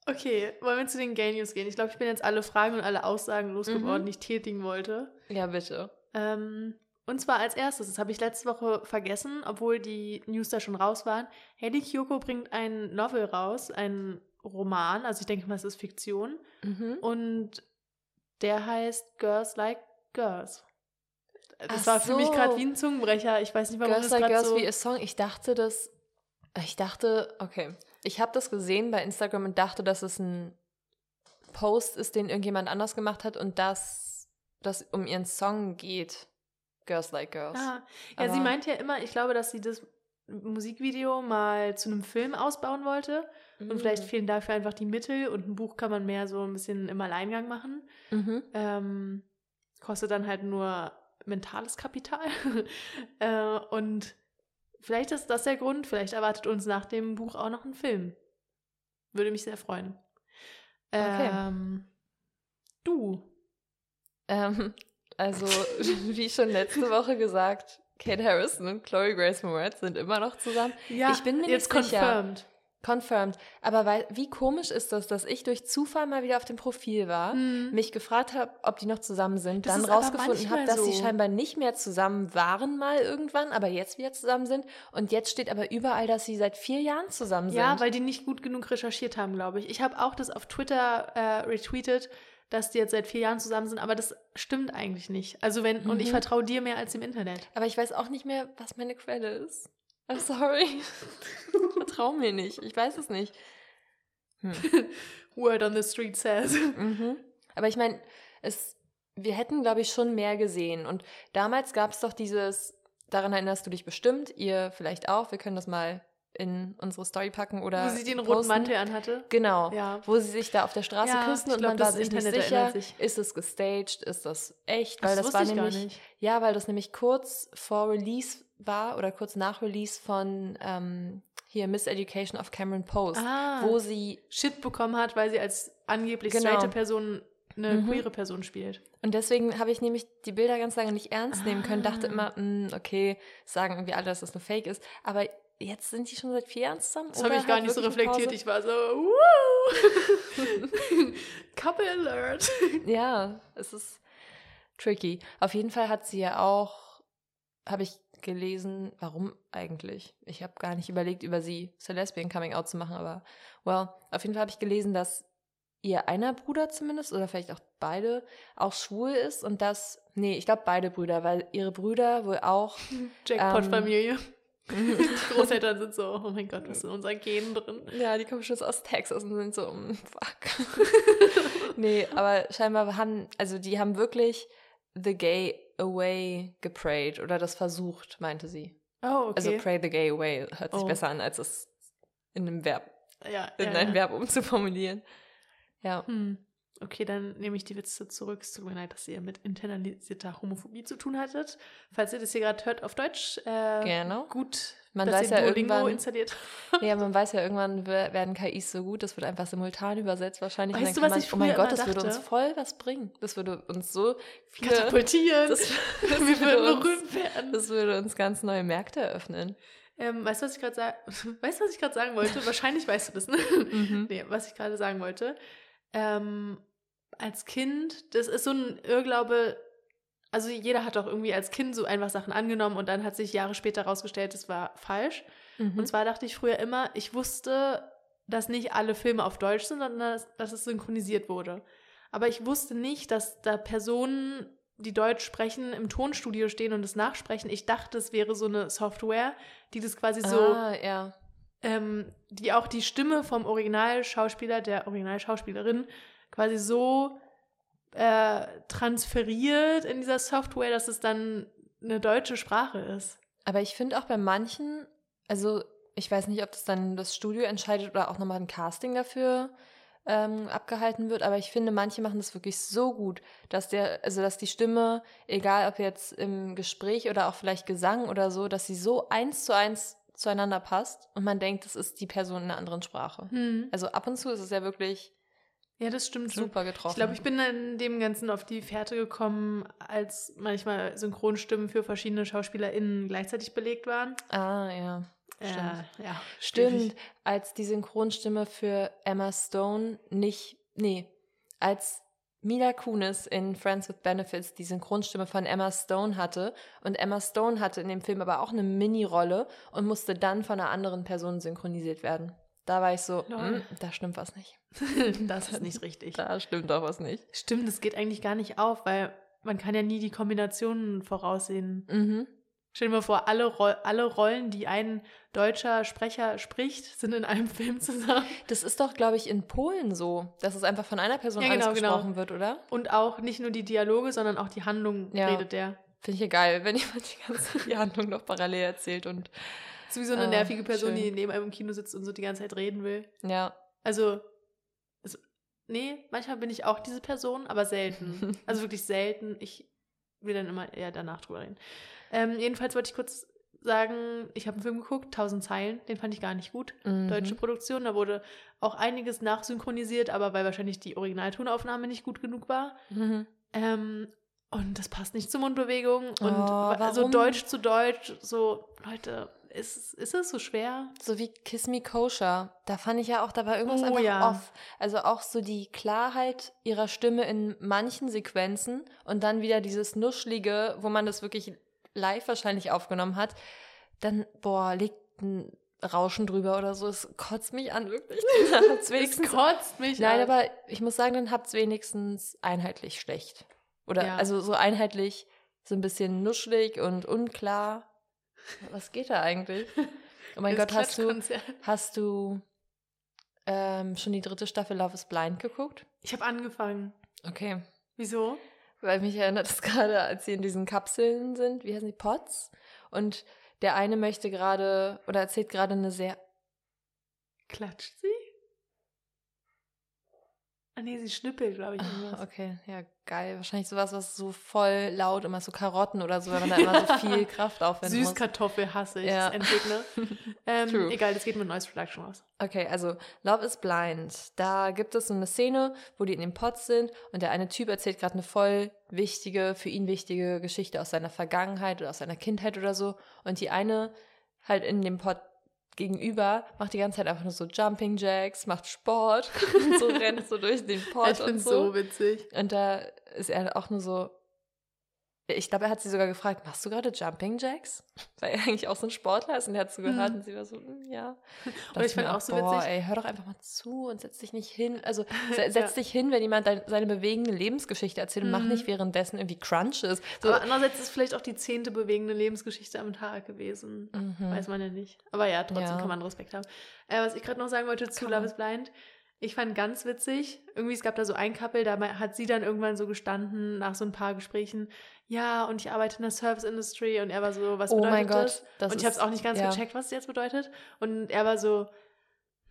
Okay, wollen wir zu den Gay News gehen? Ich glaube, ich bin jetzt alle Fragen und alle Aussagen losgeworden, Mhm. die ich tätigen wollte. Ja, bitte. Ähm, und zwar als erstes, das habe ich letzte Woche vergessen, obwohl die News da schon raus waren. Heidi Kyoko bringt ein Novel raus, ein Roman, also ich denke mal, es ist Fiktion. Mhm. Und der heißt Girls Like Girls. Das Ach war für mich so. gerade wie ein Zungenbrecher. Ich weiß nicht, warum Girls das Like gerade Girls so... wie a Song. Ich dachte, das. Ich dachte, okay. Ich habe das gesehen bei Instagram und dachte, dass es ein Post ist, den irgendjemand anders gemacht hat und dass das um ihren Song geht. Girls Like Girls. Ah, ja, sie Aber- meint ja immer, ich glaube, dass sie das Musikvideo mal zu einem Film ausbauen wollte. Und vielleicht Mhm. fehlen dafür einfach die Mittel und ein Buch kann man mehr so ein bisschen im Alleingang machen. Mhm. Ähm, kostet dann halt nur mentales Kapital. [laughs] äh, und vielleicht ist das der Grund. Vielleicht erwartet uns nach dem Buch auch noch ein Film. Würde mich sehr freuen. Okay. Ähm, du. Ähm, also, [laughs] wie schon letzte Woche gesagt, Kate Harrison und Chloe Grace Moretz sind immer noch zusammen. Ja, Ich bin mir jetzt nicht sicher. confirmed. Confirmed. Aber weil, wie komisch ist das, dass ich durch Zufall mal wieder auf dem Profil war, Hm. mich gefragt habe, ob die noch zusammen sind, Das dann rausgefunden habe, dass sie so. scheinbar nicht mehr zusammen waren mal irgendwann, aber jetzt wieder zusammen sind. Und jetzt steht aber überall, dass sie seit vier Jahren zusammen sind. Ja, weil die nicht gut genug recherchiert haben, glaube ich. Ich habe auch das auf Twitter äh, retweetet, dass die jetzt seit vier Jahren zusammen sind, aber das stimmt eigentlich nicht. Also wenn, und ich Mhm. vertraue dir mehr als dem Internet. aber ich weiß auch nicht mehr, was meine Quelle ist. I'm sorry. [laughs] Vertrau mir nicht. Ich weiß es nicht. Hm. [laughs] Word on the street says. Mhm. Aber ich meine, es, wir hätten, glaube ich, schon mehr gesehen. Und damals gab es doch dieses, daran erinnerst du dich bestimmt, ihr vielleicht auch, wir können das mal in unsere Story packen oder. Wo sie den roten posten. Mantel anhatte. Genau. Ja. Wo sie sich da auf der Straße Ja, küssen und glaub, man war sich nicht Internet sicher, erinnert sich. ist es gestaged, ist das echt? Weil das das, war nämlich, nicht. ja, weil das nämlich kurz vor Release war oder kurz nach Release von ähm, hier Miseducation of Cameron Post, Ah, wo sie Shit bekommen hat, weil sie als angeblich Genau. straighte Person eine Mhm. queere Person spielt. Und deswegen habe ich nämlich die Bilder ganz lange nicht ernst nehmen können. Dachte Ah. immer, "Mm, okay, sagen irgendwie alle, dass das eine Fake ist. Aber jetzt sind die schon seit vier Jahren zusammen. Das habe ich gar halt nicht so reflektiert. Ich war so, woo! [laughs] Couple Alert. [laughs] Ja, es ist tricky. Auf jeden Fall hat sie ja auch, habe ich gelesen, warum eigentlich? Ich habe gar nicht überlegt, über sie zur Lesbian Coming Out zu machen, aber well, auf jeden Fall habe ich gelesen, dass ihr einer Bruder zumindest oder vielleicht auch beide auch schwul ist und dass, nee, ich glaube beide Brüder, weil ihre Brüder wohl auch [laughs] Jackpot-Familie. [laughs] Die Großeltern sind so, oh mein Gott, was ist in unseren Genen drin? Ja, die kommen schon aus Texas und sind so, mm, fuck. [laughs] nee, aber scheinbar haben, also die haben wirklich The Gay Away geprayed oder das versucht, meinte sie. Oh, okay. Also pray the gay away hört sich Oh. besser an, als es in einem Verb, ja, in ja, ein ja. Verb umzuformulieren. Ja. Hm. Okay, dann nehme ich die Witze zurück. Es tut mir leid, dass ihr mit internalisierter Homophobie zu tun hattet. Falls ihr das hier gerade hört auf Deutsch, äh, Genau. gut, Man weiß ja Duolingo irgendwann, installiert ja, man weiß ja irgendwann wer- werden KIs so gut, das wird einfach simultan übersetzt wahrscheinlich. Weißt du, was man, ich oh mein Gott, das würde uns dachte? voll was bringen. Das würde uns so viele, katapultieren. das, [laughs] das, wir würde würden uns, berühmt werden. das würde uns ganz neue Märkte eröffnen. Ähm, weißt du, was ich gerade sagen [laughs] Weißt was ich sagen wollte? [laughs] Wahrscheinlich weißt du das, ne? Mhm. Nee, was ich gerade sagen wollte. Ähm, als Kind, das ist so ein Irrglaube, also jeder hat doch irgendwie als Kind so einfach Sachen angenommen und dann hat sich Jahre später herausgestellt, das war falsch. Mhm. Und zwar dachte ich früher immer, ich wusste, dass nicht alle Filme auf Deutsch sind, sondern dass, dass es synchronisiert wurde. Aber ich wusste nicht, dass da Personen, die Deutsch sprechen, im Tonstudio stehen und es nachsprechen. Ich dachte, es wäre so eine Software, die das quasi so, ah, ja. ähm, die auch die Stimme vom Originalschauspieler, der Originalschauspielerin quasi so äh, transferiert in dieser Software, dass es dann eine deutsche Sprache ist. Aber ich finde auch bei manchen, also ich weiß nicht, ob das dann das Studio entscheidet oder auch nochmal ein Casting dafür ähm, abgehalten wird, aber ich finde, manche machen das wirklich so gut, dass der, also dass die Stimme, egal ob jetzt im Gespräch oder auch vielleicht Gesang oder so, dass sie so eins zu eins zueinander passt und man denkt, das ist die Person in einer anderen Sprache. Also ab und zu ist es ja wirklich Ja, das stimmt schon. super getroffen. Ich glaube, ich bin in dem Ganzen auf die Fährte gekommen, als manchmal Synchronstimmen für verschiedene SchauspielerInnen gleichzeitig belegt waren. Ah, ja. Äh, Stimmt. ja, Stimmt, als die Synchronstimme für Emma Stone nicht, nee, als Mila Kunis in Friends with Benefits die Synchronstimme von Emma Stone hatte und Emma Stone hatte in dem Film aber auch eine Mini-Rolle und musste dann von einer anderen Person synchronisiert werden. Da war ich so. "Mm, da stimmt was nicht. [laughs] das ist nicht richtig. Da stimmt doch was nicht. Stimmt, das geht eigentlich gar nicht auf, weil man kann ja nie die Kombinationen voraussehen. Mhm. Stell dir mal vor, alle, Ro alle Rollen, die ein deutscher Sprecher spricht, sind in einem Film zusammen. Das ist doch, glaube ich, in Polen so, dass es einfach von einer Person Ja, alles genau, genau. gesprochen wird, oder? Und auch nicht nur die Dialoge, sondern auch die Handlung Ja. redet der. Finde ich ja geil, wenn jemand die ganze die Handlung noch parallel erzählt und Sowieso eine Ah, nervige Person, schön. die neben einem im Kino sitzt und so die ganze Zeit reden will. ja. Also, es, nee, manchmal bin ich auch diese Person, aber selten. [laughs] also wirklich selten. Ich will dann immer eher danach drüber reden. Ähm, jedenfalls wollte ich kurz sagen, ich habe einen Film geguckt, 1000 Zeilen, den fand ich gar nicht gut. Mhm. Deutsche Produktion, da wurde auch einiges nachsynchronisiert, aber weil wahrscheinlich die Originaltonaufnahme nicht gut genug war. Mhm. Ähm, und das passt nicht zur Mundbewegung. Und Oh, so? Deutsch zu Deutsch, so, Leute, ist, ist es so schwer? So wie Kiss Me Kosher. Da fand ich ja auch, da war irgendwas Oh, einfach ja. off. Also auch so die Klarheit ihrer Stimme in manchen Sequenzen und dann wieder dieses Nuschlige, wo man das wirklich live wahrscheinlich aufgenommen hat. Dann, boah, liegt ein Rauschen drüber oder so. Es kotzt mich an, wirklich. [laughs] Dann habt's [laughs] Es wenigstens kotzt mich Nein, an. aber ich muss sagen, dann habt's wenigstens einheitlich schlecht. Oder Ja. also so einheitlich, so ein bisschen nuschelig und unklar. Was geht da eigentlich? [laughs] Oh mein Das Gott, hast du, hast du ähm, schon die dritte Staffel Love is Blind geguckt? Ich habe angefangen. Okay. Wieso? Weil mich erinnert es [laughs] gerade, als sie in diesen Kapseln sind, wie heißen die, Pots? Und der eine möchte gerade oder erzählt gerade eine sehr Klatscht sie? Ah nee, sie schnippelt, glaube ich. Irgendwas. okay, ja, geil. Wahrscheinlich sowas, was so voll laut immer so Karotten oder so, wenn man da immer so [laughs] viel Kraft aufwenden muss. Süßkartoffel hasse ich, Ja. das Endgegner. [laughs] ähm, True. egal, das geht mit Noise Production raus. Okay, also Love is Blind. Da gibt es so eine Szene, wo die in den Pots sind und der eine Typ erzählt gerade eine voll wichtige, für ihn wichtige Geschichte aus seiner Vergangenheit oder aus seiner Kindheit oder so. Und die eine halt in dem Pot gegenüber macht die ganze Zeit einfach nur so Jumping Jacks, macht Sport [laughs] und so rennt so durch den Pot ich und finde so. so witzig. Und da ist er auch nur so. Ich glaube, er hat sie sogar gefragt, machst du gerade Jumping Jacks? [laughs] Weil er eigentlich auch so ein Sportler ist und er hat zugehört Hm. und sie war so, "Mm, ja. Und ich fand auch so boah, witzig- ey, hör doch einfach mal zu und setz dich nicht hin. Also [laughs] se- setz Ja. dich hin, wenn jemand dein, seine bewegende Lebensgeschichte erzählt und mach Mhm. nicht währenddessen irgendwie Crunches. So, Aber andererseits ist es vielleicht auch die zehnte bewegende Lebensgeschichte am Tag gewesen. Mhm. Weiß man ja nicht. Aber ja, trotzdem Ja. kann man Respekt haben. Äh, was ich gerade noch sagen wollte zu Kann Love is Blind. Ich fand ganz witzig, irgendwie, es gab da so ein Couple, da hat sie dann irgendwann so gestanden, nach so ein paar Gesprächen, ja, und ich arbeite in der Service Industry und er war so, was oh bedeutet mein Gott. das? Das und ich habe es auch nicht ganz ja. gecheckt, was es jetzt bedeutet. Und er war so,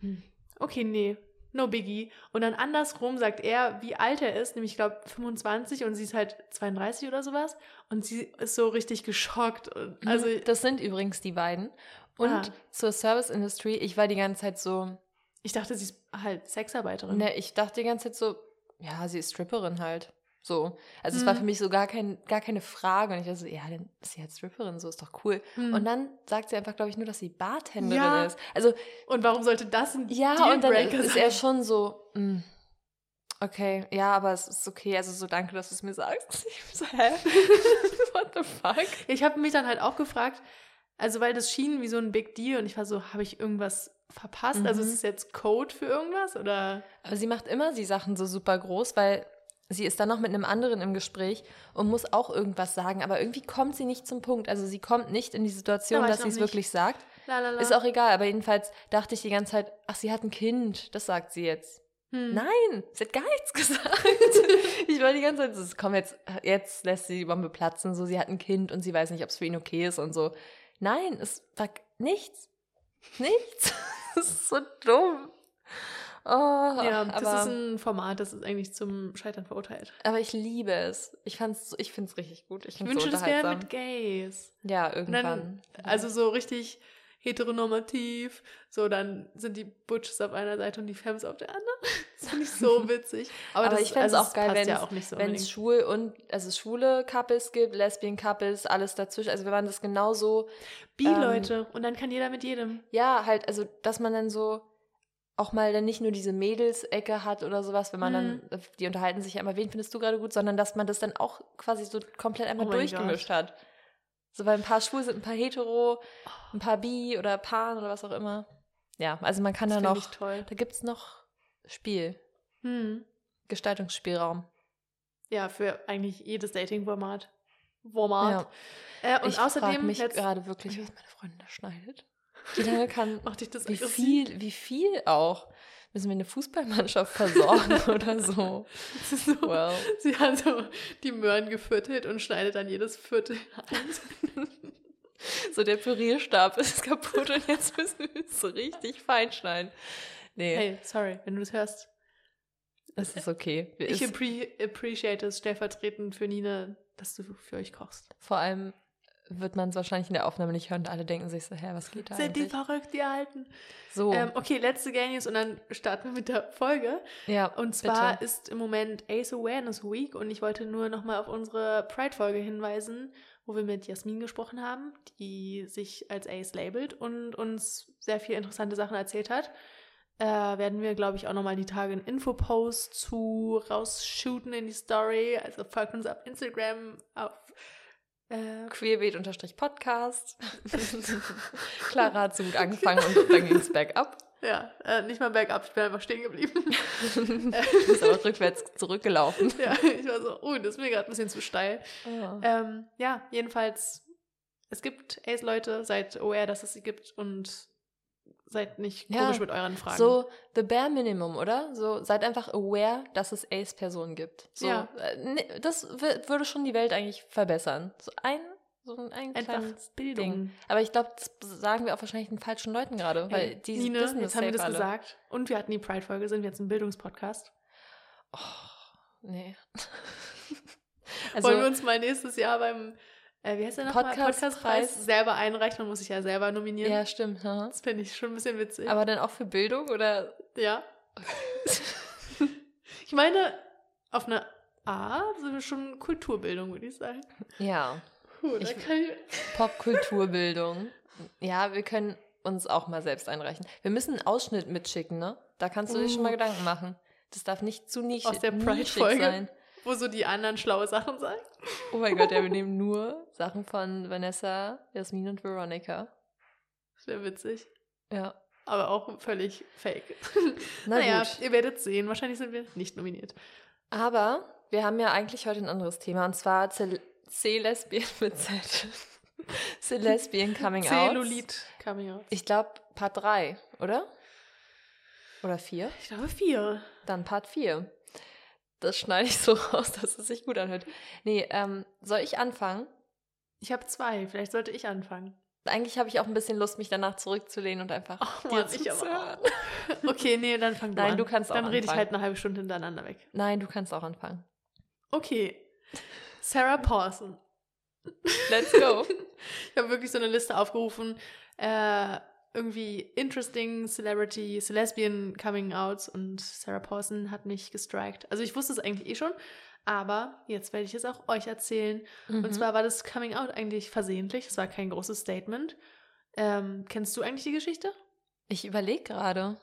hm, okay, nee, no biggie. Und dann andersrum sagt er, wie alt er ist, nämlich ich glaube 25 und sie ist halt 32 oder sowas. Und sie ist so richtig geschockt. Und, also, Also, das sind übrigens die beiden. Und Ah. zur Service Industry, ich war die ganze Zeit so, ich dachte, sie ist halt Sexarbeiterin. Ne, ich dachte die ganze Zeit so, ja, sie ist Stripperin halt. So. Also es war Mhm. für mich so gar, kein, gar keine Frage. Und ich dachte so, ja, dann ist sie halt Stripperin, so ist doch cool. Hm. Und dann sagt sie einfach, glaube ich, nur, dass sie Bartenderin Ja. ist. Also, Und warum sollte das ein ja, und dann ist sein? er schon so, mm, Okay, ja, aber es ist okay. Also so danke, dass du es mir sagst. [laughs] Ich so, hä? [laughs] What the fuck? Ich habe mich dann halt auch gefragt, also weil das schien wie so ein Big Deal und ich war so, habe ich irgendwas verpasst? Also Mhm. ist es jetzt Code für irgendwas oder? Aber sie macht immer die Sachen so super groß, weil sie ist dann noch mit einem anderen im Gespräch und muss auch irgendwas sagen, aber irgendwie kommt sie nicht zum Punkt. Also sie kommt nicht in die Situation, ich dass sie es wirklich sagt. Lalala. Ist auch egal, aber jedenfalls dachte ich die ganze Zeit, ach, sie hat ein Kind, das sagt sie jetzt. Hm. Nein, sie hat gar nichts [laughs] gesagt. ich war die ganze Zeit, so, komm, jetzt, jetzt lässt sie die Bombe platzen, so, sie hat ein Kind und sie weiß nicht, ob es für ihn okay ist und so. Nein, es war nichts. Nichts. [laughs] Das ist so dumm. Oh, Ja, das aber, ist ein Format, das ist eigentlich zum Scheitern verurteilt. aber ich liebe es. Ich fand's, ich finde es richtig gut. Ich, Ich wünsche, so das wäre mit Gays. Ja, irgendwann. dann, also so richtig heteronormativ, so dann sind die Butches auf einer Seite und die Femmes auf der anderen. [laughs] Das finde ich so [laughs] witzig. Aber, Aber das, ich also auch es geil, ja wenn's- auch so wenn es unbedingt. schwul und also schwule Couples gibt, Lesbian Couples, alles dazwischen. Also wenn man das genauso Bi-Leute und dann kann jeder mit jedem. Ja, halt, also, dass man dann so auch mal dann nicht nur diese Mädels-Ecke hat oder sowas, wenn man Mhm. dann, die unterhalten sich ja immer, wen findest du gerade gut, sondern dass man das dann auch quasi so komplett einmal Oh durchgemischt hat. So, weil ein paar schwul sind, ein paar hetero, ein paar bi oder pan oder was auch immer. Ja, also man kann Das da noch, da gibt's noch Spiel, Hm. Gestaltungsspielraum. Ja, für eigentlich jedes Dating-Format. Format. Ja. Äh, und ich frage außerdem mich letzt- gerade wirklich, was meine Freundin da schneidet. Wie lange kann, [laughs] macht dich das Wie viel, wie viel auch? Müssen wir eine Fußballmannschaft versorgen [laughs] oder so? So, Well. Sie hat so die Möhren geviertelt und schneidet dann jedes Viertel ein. [laughs] So der Pürierstab ist kaputt und jetzt müssen wir es so richtig fein schneiden. Nee, Hey, sorry, wenn du das hörst. das ist okay. Ich appreciate es stellvertretend für Nina, dass du für euch kochst. vor allem wird man es wahrscheinlich in der Aufnahme nicht hören und alle denken sich so, hä, was geht da Sind die eigentlich? verrückt, die Alten? So, Ähm, okay, letzte Gay News und dann starten wir mit der Folge. ja, Und zwar bitte. ist im Moment Ace Awareness Week und ich wollte nur nochmal auf unsere Pride-Folge hinweisen, wo wir mit Jasmin gesprochen haben, die sich als Ace labelt und uns sehr viele interessante Sachen erzählt hat. Äh, werden wir, glaube ich, auch nochmal die Tage einen Infopost zu rausshooten in die Story. Also folgt uns auf Instagram, auf äh, Queerbeet-Podcast. [laughs] Clara hat so gut angefangen und dann ging es bergab. ja, äh, nicht mal bergab, ich bin einfach stehen geblieben. [laughs] Du bist aber rückwärts zurückgelaufen. ja, ich war so, oh, das ist mir gerade ein bisschen zu steil. Ähm, ja, jedenfalls, es gibt Ace-Leute, seid aware, dass es sie gibt und seid nicht Ja, komisch mit euren Fragen. So, the bare minimum, oder? So, seid einfach aware, dass es Ace-Personen gibt. So, Ja. äh, ne, das wür- würde schon die Welt eigentlich verbessern. So ein, so ein, ein Einfach kleines Bildung. Ding. Aber ich glaube, das sagen wir auch wahrscheinlich den falschen Leuten gerade, weil Hey, die Nine, wissen jetzt das haben wir das alle. gesagt. Und wir hatten die Pride-Folge, sind wir jetzt ein Bildungspodcast. Oh, nee. [laughs] also, Wollen wir uns mal nächstes Jahr beim, äh, wie heißt der nochmal? Podcastpreis. Podcastpreis selber einreichen. Man muss sich ja selber nominieren. ja, stimmt. haha. Das finde ich schon ein bisschen witzig. Aber dann auch für Bildung oder? ja. ich meine, auf eine Art sind wir schon Kulturbildung, würde ich sagen. Ja, Puh, Ich- ich, Popkulturbildung. ja, wir können uns auch mal selbst einreichen. Wir müssen einen Ausschnitt mitschicken, ne? Da kannst du dir schon mal Uh. Gedanken machen. Das darf nicht zu nisch, Aus der nischig Pride-Folge. sein. Wo so die anderen schlaue Sachen sagen. Oh mein Gott, ja, wir nehmen nur Sachen von Vanessa, Jasmin und Veronica. Das wäre witzig. Ja. Aber auch völlig fake. [laughs] Na naja, gut. ihr werdet sehen. Wahrscheinlich sind wir nicht nominiert. Aber wir haben ja eigentlich heute ein anderes Thema und zwar C-Lesbian [laughs] mit Z. C-Lesbian Coming Out. Zellulit Coming Out. Ich glaube Part 3, oder? Oder 4? Ich glaube vier. Dann Part 4. Das schneide ich so [laughs] raus, dass es sich gut anhört. Nee, ähm, soll ich anfangen? Ich habe zwei. Vielleicht sollte ich anfangen. Eigentlich habe ich auch ein bisschen Lust, mich danach zurückzulehnen und einfach Oh, dir Mann, ich aber. Okay, nee, dann fang du Nein, an. du kannst auch Dann rede ich halt eine halbe Stunde hintereinander weg. Nein, du kannst auch anfangen. Okay. Sarah Paulson. Let's go. [laughs] Ich habe wirklich so eine Liste aufgerufen. Äh, irgendwie interesting Celebrity, Lesbian Coming Outs und Sarah Paulson hat mich gestrikt. Also ich wusste es eigentlich eh schon, aber jetzt werde ich es auch euch erzählen. Mhm. Und zwar war das Coming Out eigentlich versehentlich. Es war kein großes Statement. Ähm, kennst du eigentlich die Geschichte? ich überlege gerade.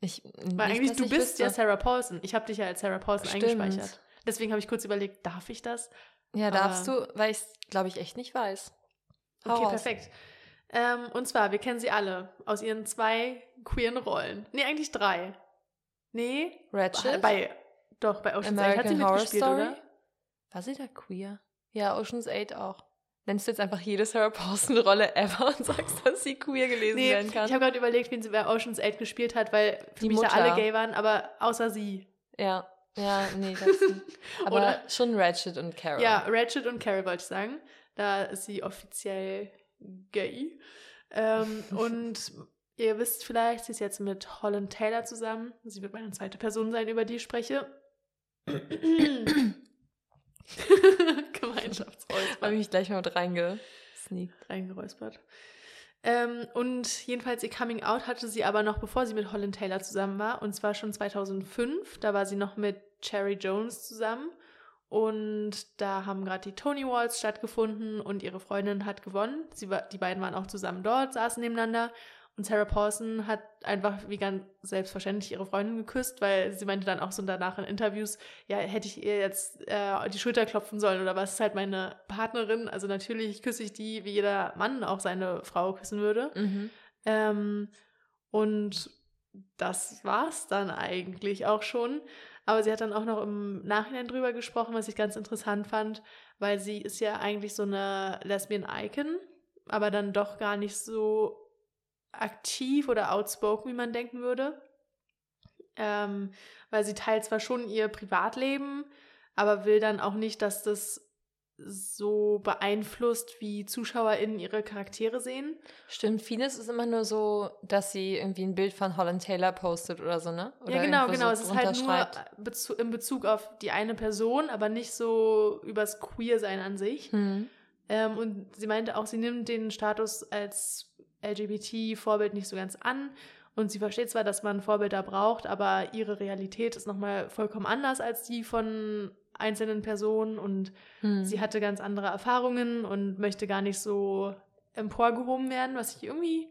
Ich, Weil eigentlich, du ich bist ja wüsste. Sarah Paulson. Ich habe dich ja als Sarah Paulson Stimmt. eingespeichert. Deswegen habe ich kurz überlegt, darf ich das? Ja, darfst aber- du, weil ich es, glaube ich, echt nicht weiß. Hau Okay, raus. perfekt. Ähm, und zwar, wir kennen sie alle aus ihren zwei queeren Rollen. Nee, eigentlich drei. Nee, Ratchet, bei, doch, bei Ocean's 8 hat sie American Horror mitgespielt, Story. oder? War sie da queer? Ja, Ocean's 8 auch. Nennst du jetzt einfach jede Sarah Paulson-Rolle ever und sagst, dass sie queer gelesen Nee, werden ich kann? habe gerade überlegt, wen sie bei Ocean's 8 gespielt hat, weil für Die mich da Mutter. alle gay waren, aber außer sie. Ja, ja, nee, das [laughs] aber Oder- schon Ratchet und Carol. Ja, Ratchet und Carrie wollte ich sagen. Da ist sie offiziell gay. Ähm, [laughs] und ihr wisst vielleicht, sie ist jetzt mit Holland Taylor zusammen. Sie wird meine zweite Person sein, über die ich spreche. [coughs] habe Gemeinschaftsräusper. ich mich gleich mal mit reingesneakt. reingeräuspert. Ähm, und jedenfalls ihr Coming Out hatte sie aber noch, bevor sie mit Holland Taylor zusammen war. Und zwar schon 2005. Da war sie noch mit Cherry Jones zusammen. Und da haben gerade die Tony Awards stattgefunden und ihre Freundin hat gewonnen. Sie war, die beiden waren auch zusammen dort, saßen nebeneinander. Und Sarah Paulson hat einfach wie ganz selbstverständlich ihre Freundin geküsst, weil sie meinte dann auch so danach in Interviews, ja, hätte ich ihr jetzt äh, die Schulter klopfen sollen oder was ist halt meine Partnerin. Also natürlich küsse ich die, wie jeder Mann auch seine Frau küssen würde. Mhm. Ähm, und das war's dann eigentlich auch schon. Aber sie hat dann auch noch im Nachhinein drüber gesprochen, was ich ganz interessant fand, weil sie ist ja eigentlich so eine Lesbian Icon, aber dann doch gar nicht so aktiv oder outspoken, wie man denken würde. Ähm, weil sie teilt zwar schon ihr Privatleben, aber will dann auch nicht, dass das so beeinflusst, wie ZuschauerInnen ihre Charaktere sehen. Stimmt, vieles ist immer nur so, dass sie irgendwie ein Bild von Holland Taylor postet oder so, ne? Oder ja, genau, genau. So es ist halt nur. Bezu in Bezug auf die eine Person, aber nicht so übers Queer-Sein an sich. Hm. Ähm, und sie meinte auch, sie nimmt den Status als LGBT-Vorbild nicht so ganz an. Und sie versteht zwar, dass man Vorbilder braucht, aber ihre Realität ist nochmal vollkommen anders als die von einzelnen Personen. Und Hm. sie hatte ganz andere Erfahrungen und möchte gar nicht so emporgehoben werden, was ich irgendwie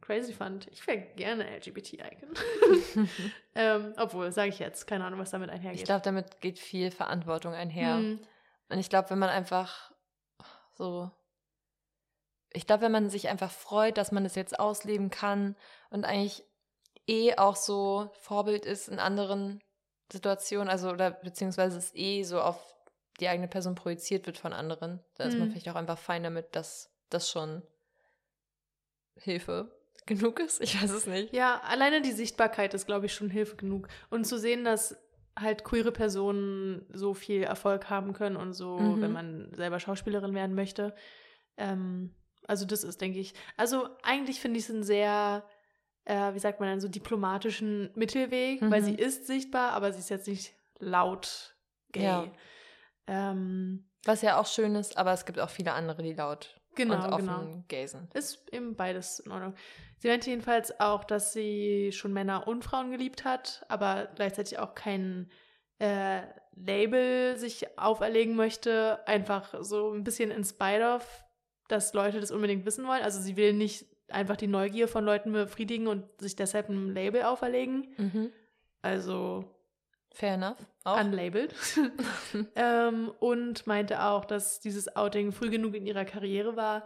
crazy fand. Ich wäre gerne LGBT-Icon. [laughs] ähm, obwohl, sage ich jetzt, keine Ahnung, was damit einhergeht. Ich glaube, damit geht viel Verantwortung einher. Hm. Und ich glaube, wenn man einfach so. Ich glaube, wenn man sich einfach freut, dass man es jetzt ausleben kann und eigentlich eh auch so Vorbild ist in anderen Situationen, also oder beziehungsweise es eh so auf die eigene Person projiziert wird von anderen, dann ist man Mhm. vielleicht auch einfach fein damit, dass das schon Hilfe [laughs] genug ist. Ich weiß es nicht. Ja, alleine die Sichtbarkeit ist, glaube ich, schon Hilfe genug. Und zu sehen, dass halt queere Personen so viel Erfolg haben können und so, Mhm. wenn man selber Schauspielerin werden möchte. Ähm, also das ist, denke ich, also eigentlich finde ich es einen sehr, äh, wie sagt man dann, so diplomatischen Mittelweg, weil Mhm. sie ist sichtbar, aber sie ist jetzt nicht laut gay. Ja. Ähm, Was ja auch schön ist, aber es gibt auch viele andere, die laut genau, und offen genau. gay sind. Ist eben beides in Ordnung. Sie meinte jedenfalls auch, dass sie schon Männer und Frauen geliebt hat, aber gleichzeitig auch kein äh, Label sich auferlegen möchte. Einfach so ein bisschen in spite of, dass Leute das unbedingt wissen wollen. Also sie will nicht einfach die Neugier von Leuten befriedigen und sich deshalb ein Label auferlegen. Mhm. Also Fair enough. Auch. unlabeled. [laughs] [laughs] ähm, und meinte auch, dass dieses Outing früh genug in ihrer Karriere war,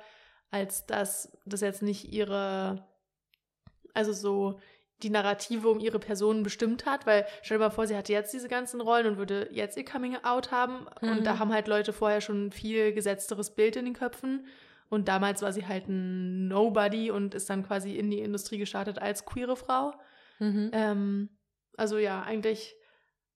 als dass das jetzt nicht ihre, also so die Narrative um ihre Person bestimmt hat, weil stell dir mal vor, sie hatte jetzt diese ganzen Rollen und würde jetzt ihr Coming Out haben Mhm. und da haben halt Leute vorher schon viel gesetzteres Bild in den Köpfen und damals war sie halt ein Nobody und ist dann quasi in die Industrie gestartet als queere Frau. Mhm. Ähm, also ja, eigentlich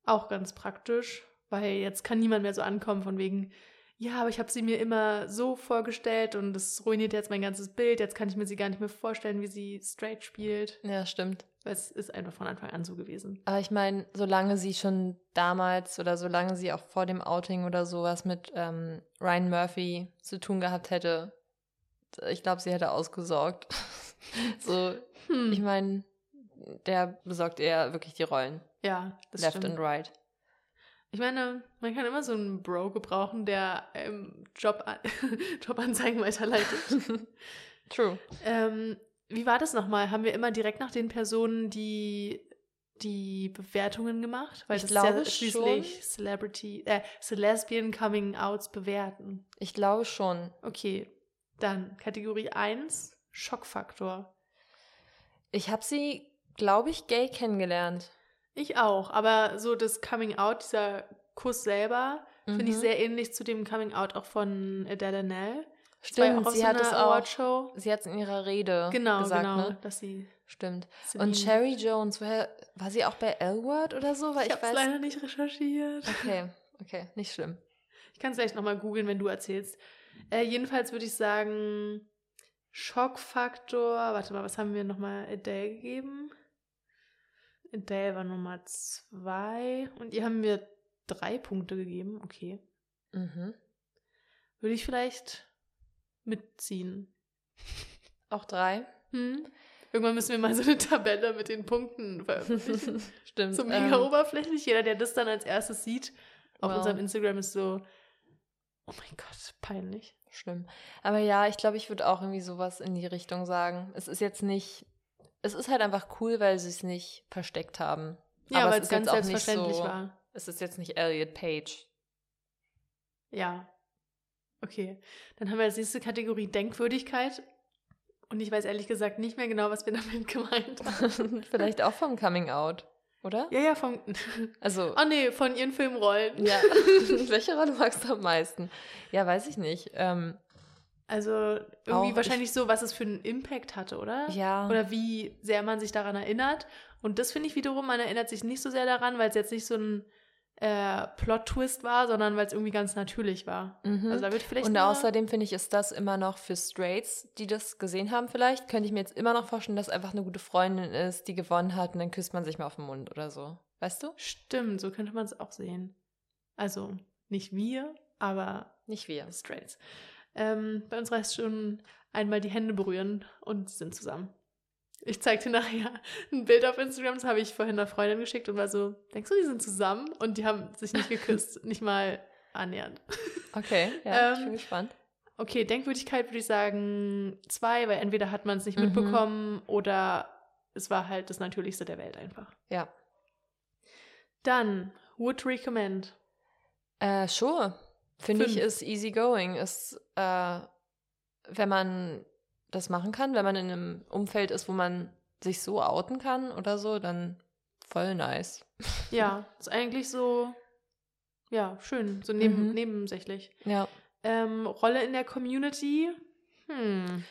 auch ganz praktisch, weil jetzt kann niemand mehr so ankommen von wegen, ja, aber ich habe sie mir immer so vorgestellt und das ruiniert jetzt mein ganzes Bild. Jetzt kann ich mir sie gar nicht mehr vorstellen, wie sie straight spielt. Ja, stimmt. Weil es ist einfach von Anfang an so gewesen. Aber ich meine, solange sie schon damals oder solange sie auch vor dem Outing oder sowas mit ähm, Ryan Murphy zu tun gehabt hätte, ich glaube, sie hätte ausgesorgt. [laughs] so, Hm. ich meine, der besorgt eher wirklich die Rollen. ja, das left stimmt. and right. Ich meine, man kann immer so einen Bro gebrauchen, der ähm, Job [laughs] Jobanzeigen weiterleitet. [laughs] True. Ähm, wie war das nochmal? Haben wir immer direkt nach den Personen, die die Bewertungen gemacht? Weil Ich das glaube ist ja schließlich Celebrity, äh, so Lesbian Coming Outs bewerten. Ich glaube schon. Okay, dann Kategorie 1, Schockfaktor. Ich habe sie, glaube ich, gay kennengelernt. Ich auch, aber so das Coming Out, dieser Kuss selber, finde ich Mhm. sehr ähnlich zu dem Coming Out auch von Adele Nell. Stimmt, sie so hat es auch. Sie hat es in ihrer Rede Genau, gesagt, genau, ne? dass sie Stimmt. Celine- Und Sherry Jones, woher war sie auch bei L-Word oder so? Weil ich ich, habe leider nicht recherchiert. Okay, okay, nicht schlimm. Ich kann es vielleicht nochmal googeln, wenn du erzählst. Äh, jedenfalls würde ich sagen, Schockfaktor. Warte mal, was haben wir nochmal Adele gegeben? Adele war Nummer zwei. Und ihr haben mir drei Punkte gegeben. Okay. Mhm. Würde ich vielleicht mitziehen. [laughs] Auch drei. Hm? Irgendwann müssen wir mal so eine Tabelle mit den Punkten veröffentlichen. [laughs] Stimmt. so ähm, mega oberflächlich. Jeder, der das dann als erstes sieht, auf Wow. unserem Instagram ist so, oh mein Gott, peinlich. Schlimm. Aber ja, ich glaube, ich würde auch irgendwie sowas in die Richtung sagen. Es ist jetzt nicht. Es ist halt einfach cool, weil sie es nicht versteckt haben. Ja, Aber weil es ganz jetzt auch nicht selbstverständlich so- war. Es ist jetzt nicht Elliot Page. Ja. Okay. Dann haben wir als nächste Kategorie Denkwürdigkeit. Und ich weiß ehrlich gesagt nicht mehr genau, was wir [laughs] damit gemeint haben. [laughs] Vielleicht auch vom Coming Out, oder? Ja, ja, von. [laughs] [laughs] Also, Oh nee, von ihren Filmrollen. ja. [laughs] Welche Rolle magst du am meisten? Ja, weiß ich nicht. Ähm, Also irgendwie Auch wahrscheinlich so, was es für einen Impact hatte, oder? ja. Oder wie sehr man sich daran erinnert. Und das finde ich wiederum, man erinnert sich nicht so sehr daran, weil es jetzt nicht so ein äh, Plot-Twist war, sondern weil es irgendwie ganz natürlich war. Mhm. Also da wird vielleicht Und außerdem finde ich, ist das immer noch für Straights, die das gesehen haben, vielleicht, könnte ich mir jetzt immer noch vorstellen, dass einfach eine gute Freundin ist, die gewonnen hat und dann küsst man sich mal auf den Mund oder so. Weißt du? Stimmt, so könnte man es auch sehen. Also nicht wir, aber Nicht wir. Straights. Ähm, bei uns reicht schon einmal die Hände berühren und sind zusammen. Ich zeig dir nachher ein Bild auf Instagram, das habe ich vorhin einer Freundin geschickt und war so, denkst du, die sind zusammen? Und die haben sich nicht geküsst, [laughs] nicht mal annähernd. Okay, ja, ich Ähm, bin gespannt. Okay, Denkwürdigkeit würde ich sagen zwei, weil entweder hat man es nicht Mhm. mitbekommen oder es war halt das Natürlichste der Welt einfach. Ja. Dann, would recommend. Äh, sure. Finde ich, ist easy going. Ist, äh, wenn man das machen kann, wenn man in einem Umfeld ist, wo man sich so outen kann oder so, dann voll nice. [laughs] Ja, ist eigentlich so, ja, schön, so neben, Mhm. nebensächlich. Ja. Ähm, Rolle in der Community, hm.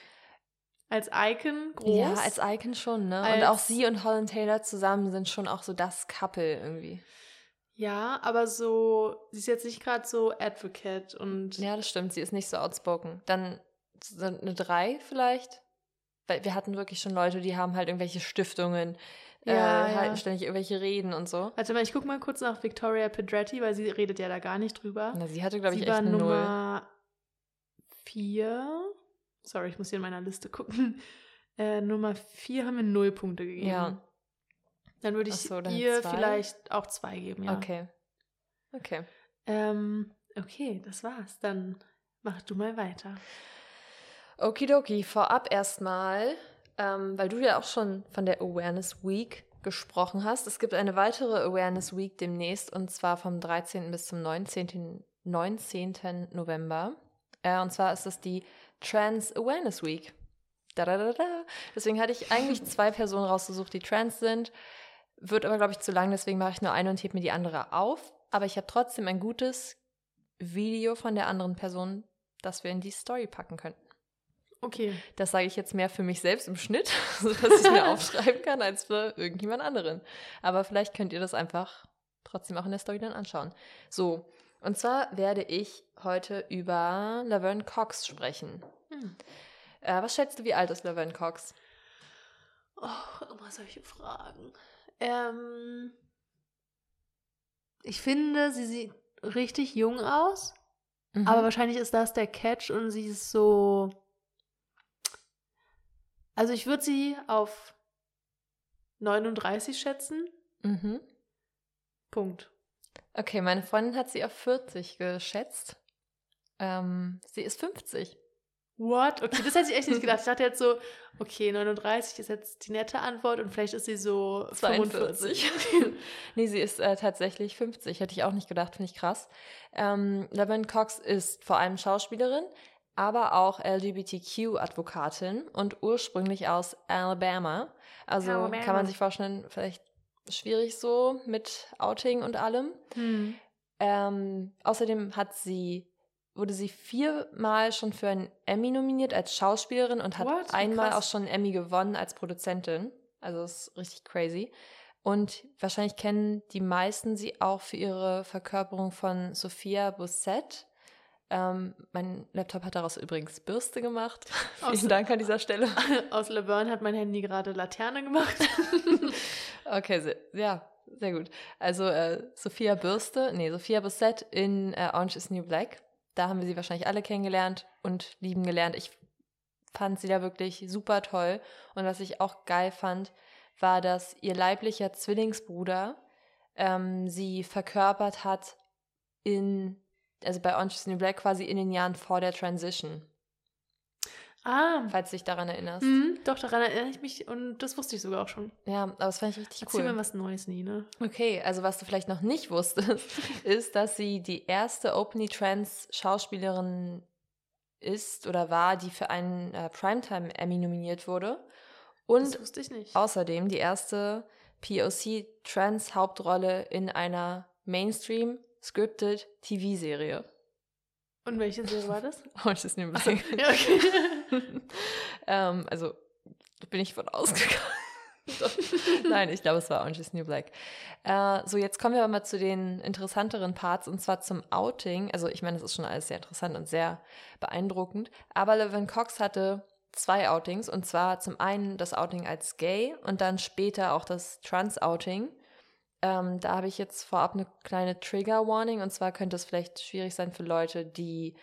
Als Icon groß. Ja, als Icon schon, ne? und Als- auch sie und Holland Taylor zusammen sind schon auch so das Couple irgendwie. Ja, aber so, sie ist jetzt nicht gerade so Advocate und Ja, das stimmt. Sie ist nicht so outspoken. Dann eine 3 vielleicht. Weil wir hatten wirklich schon Leute, die haben halt irgendwelche Stiftungen, Ja, äh, ja. halten ständig irgendwelche Reden und so. Warte mal, ich guck mal kurz nach Victoria Pedretti, weil sie redet ja da gar nicht drüber. Na, sie hatte, glaube ich, echt eine Null. Nummer vier. Sorry, ich muss hier in meiner Liste gucken. [laughs] Äh, Nummer vier haben wir null Punkte gegeben. Ja. Dann würde ich so, dann ihr zwei? vielleicht auch zwei geben, ja. Okay. Okay. Ähm, okay, das war's. Dann mach du mal weiter. Okidoki, vorab erstmal, ähm, weil du ja auch schon von der Awareness Week gesprochen hast. Es gibt eine weitere Awareness Week demnächst und zwar vom 13. bis zum 19. 19. November. Äh, und zwar ist es die Trans Awareness Week. Da, da, da, da. Deswegen hatte ich eigentlich [laughs] zwei Personen rausgesucht, die trans sind. Wird aber, glaube ich, zu lang, deswegen mache ich nur eine und hebe mir die andere auf. Aber ich habe trotzdem ein gutes Video von der anderen Person, das wir in die Story packen könnten. Okay. Das sage ich jetzt mehr für mich selbst im Schnitt, [laughs] sodass ich es mir [laughs] aufschreiben kann, als für irgendjemand anderen. Aber vielleicht könnt ihr das einfach trotzdem auch in der Story dann anschauen. So, und zwar werde ich heute über Laverne Cox sprechen. Hm. Äh, was schätzt du, wie alt ist Laverne Cox? Oh, immer solche Fragen. Ähm, ich finde, sie sieht richtig jung aus, Mhm. aber wahrscheinlich ist das der Catch und sie ist so. Also ich würde sie auf 39 schätzen. Mhm. Punkt. Okay, meine Freundin hat sie auf 40 geschätzt. Ähm, sie ist 50. What? Okay, das hätte ich echt nicht gedacht. Ich dachte jetzt so, okay, 39 ist jetzt die nette Antwort und vielleicht ist sie so 42. [laughs] nee, sie ist äh, tatsächlich 50. Hätte ich auch nicht gedacht, finde ich krass. Ähm, Laverne Cox ist vor allem Schauspielerin, aber auch LGBTQ-Advokatin und ursprünglich aus Alabama. Also Alabama. kann man sich vorstellen, vielleicht schwierig so mit Outing und allem. Hm. Ähm, außerdem hat sie, wurde sie viermal schon für einen Emmy nominiert als Schauspielerin und hat What? Einmal krass. auch schon einen Emmy gewonnen als Produzentin. Also das ist richtig crazy. Und wahrscheinlich kennen die meisten sie auch für ihre Verkörperung von Sophia Bossett. Ähm, mein Laptop hat daraus übrigens Bürste gemacht. [laughs] Aus- Vielen Dank an dieser Stelle. [laughs] Aus Laverne hat mein Handy gerade Laterne gemacht. [laughs] Okay, sehr, ja, sehr gut. Also äh, Sophia Bürste, nee, Sophia Bossett in äh, Orange is New Black. Da haben wir sie wahrscheinlich alle kennengelernt und lieben gelernt. Ich fand sie da wirklich super toll. Und was ich auch geil fand, war, dass ihr leiblicher Zwillingsbruder ähm, sie verkörpert hat in, also bei Orange is the New Black quasi in den Jahren vor der Transition, ah, falls du dich daran erinnerst. mhm, doch, daran erinnere ich mich und das wusste ich sogar auch schon. Ja, aber das fand ich richtig Erzähl cool. mir was Neues, Nina. Okay, also was du vielleicht noch nicht wusstest, [laughs] ist, dass sie die erste openly trans Schauspielerin ist oder war, die für einen äh, Primetime Emmy nominiert wurde. Und das wusste ich nicht. außerdem die erste POC Trans Hauptrolle in einer Mainstream scripted TV-Serie. Und welche Serie war das? Orange is the New Achso, Black. ja, okay. [laughs] ähm, also bin ich von ausgegangen. [laughs] Nein, ich glaube, es war Orange is New Black. Äh, so, jetzt kommen wir aber mal zu den interessanteren Parts und zwar zum Outing. Also, ich meine, das ist schon alles sehr interessant und sehr beeindruckend. Aber Levin Cox hatte zwei Outings und zwar zum einen das Outing als gay und dann später auch das Trans-Outing. Ähm, da habe ich jetzt vorab eine kleine Trigger-Warning und zwar könnte es vielleicht schwierig sein für Leute, die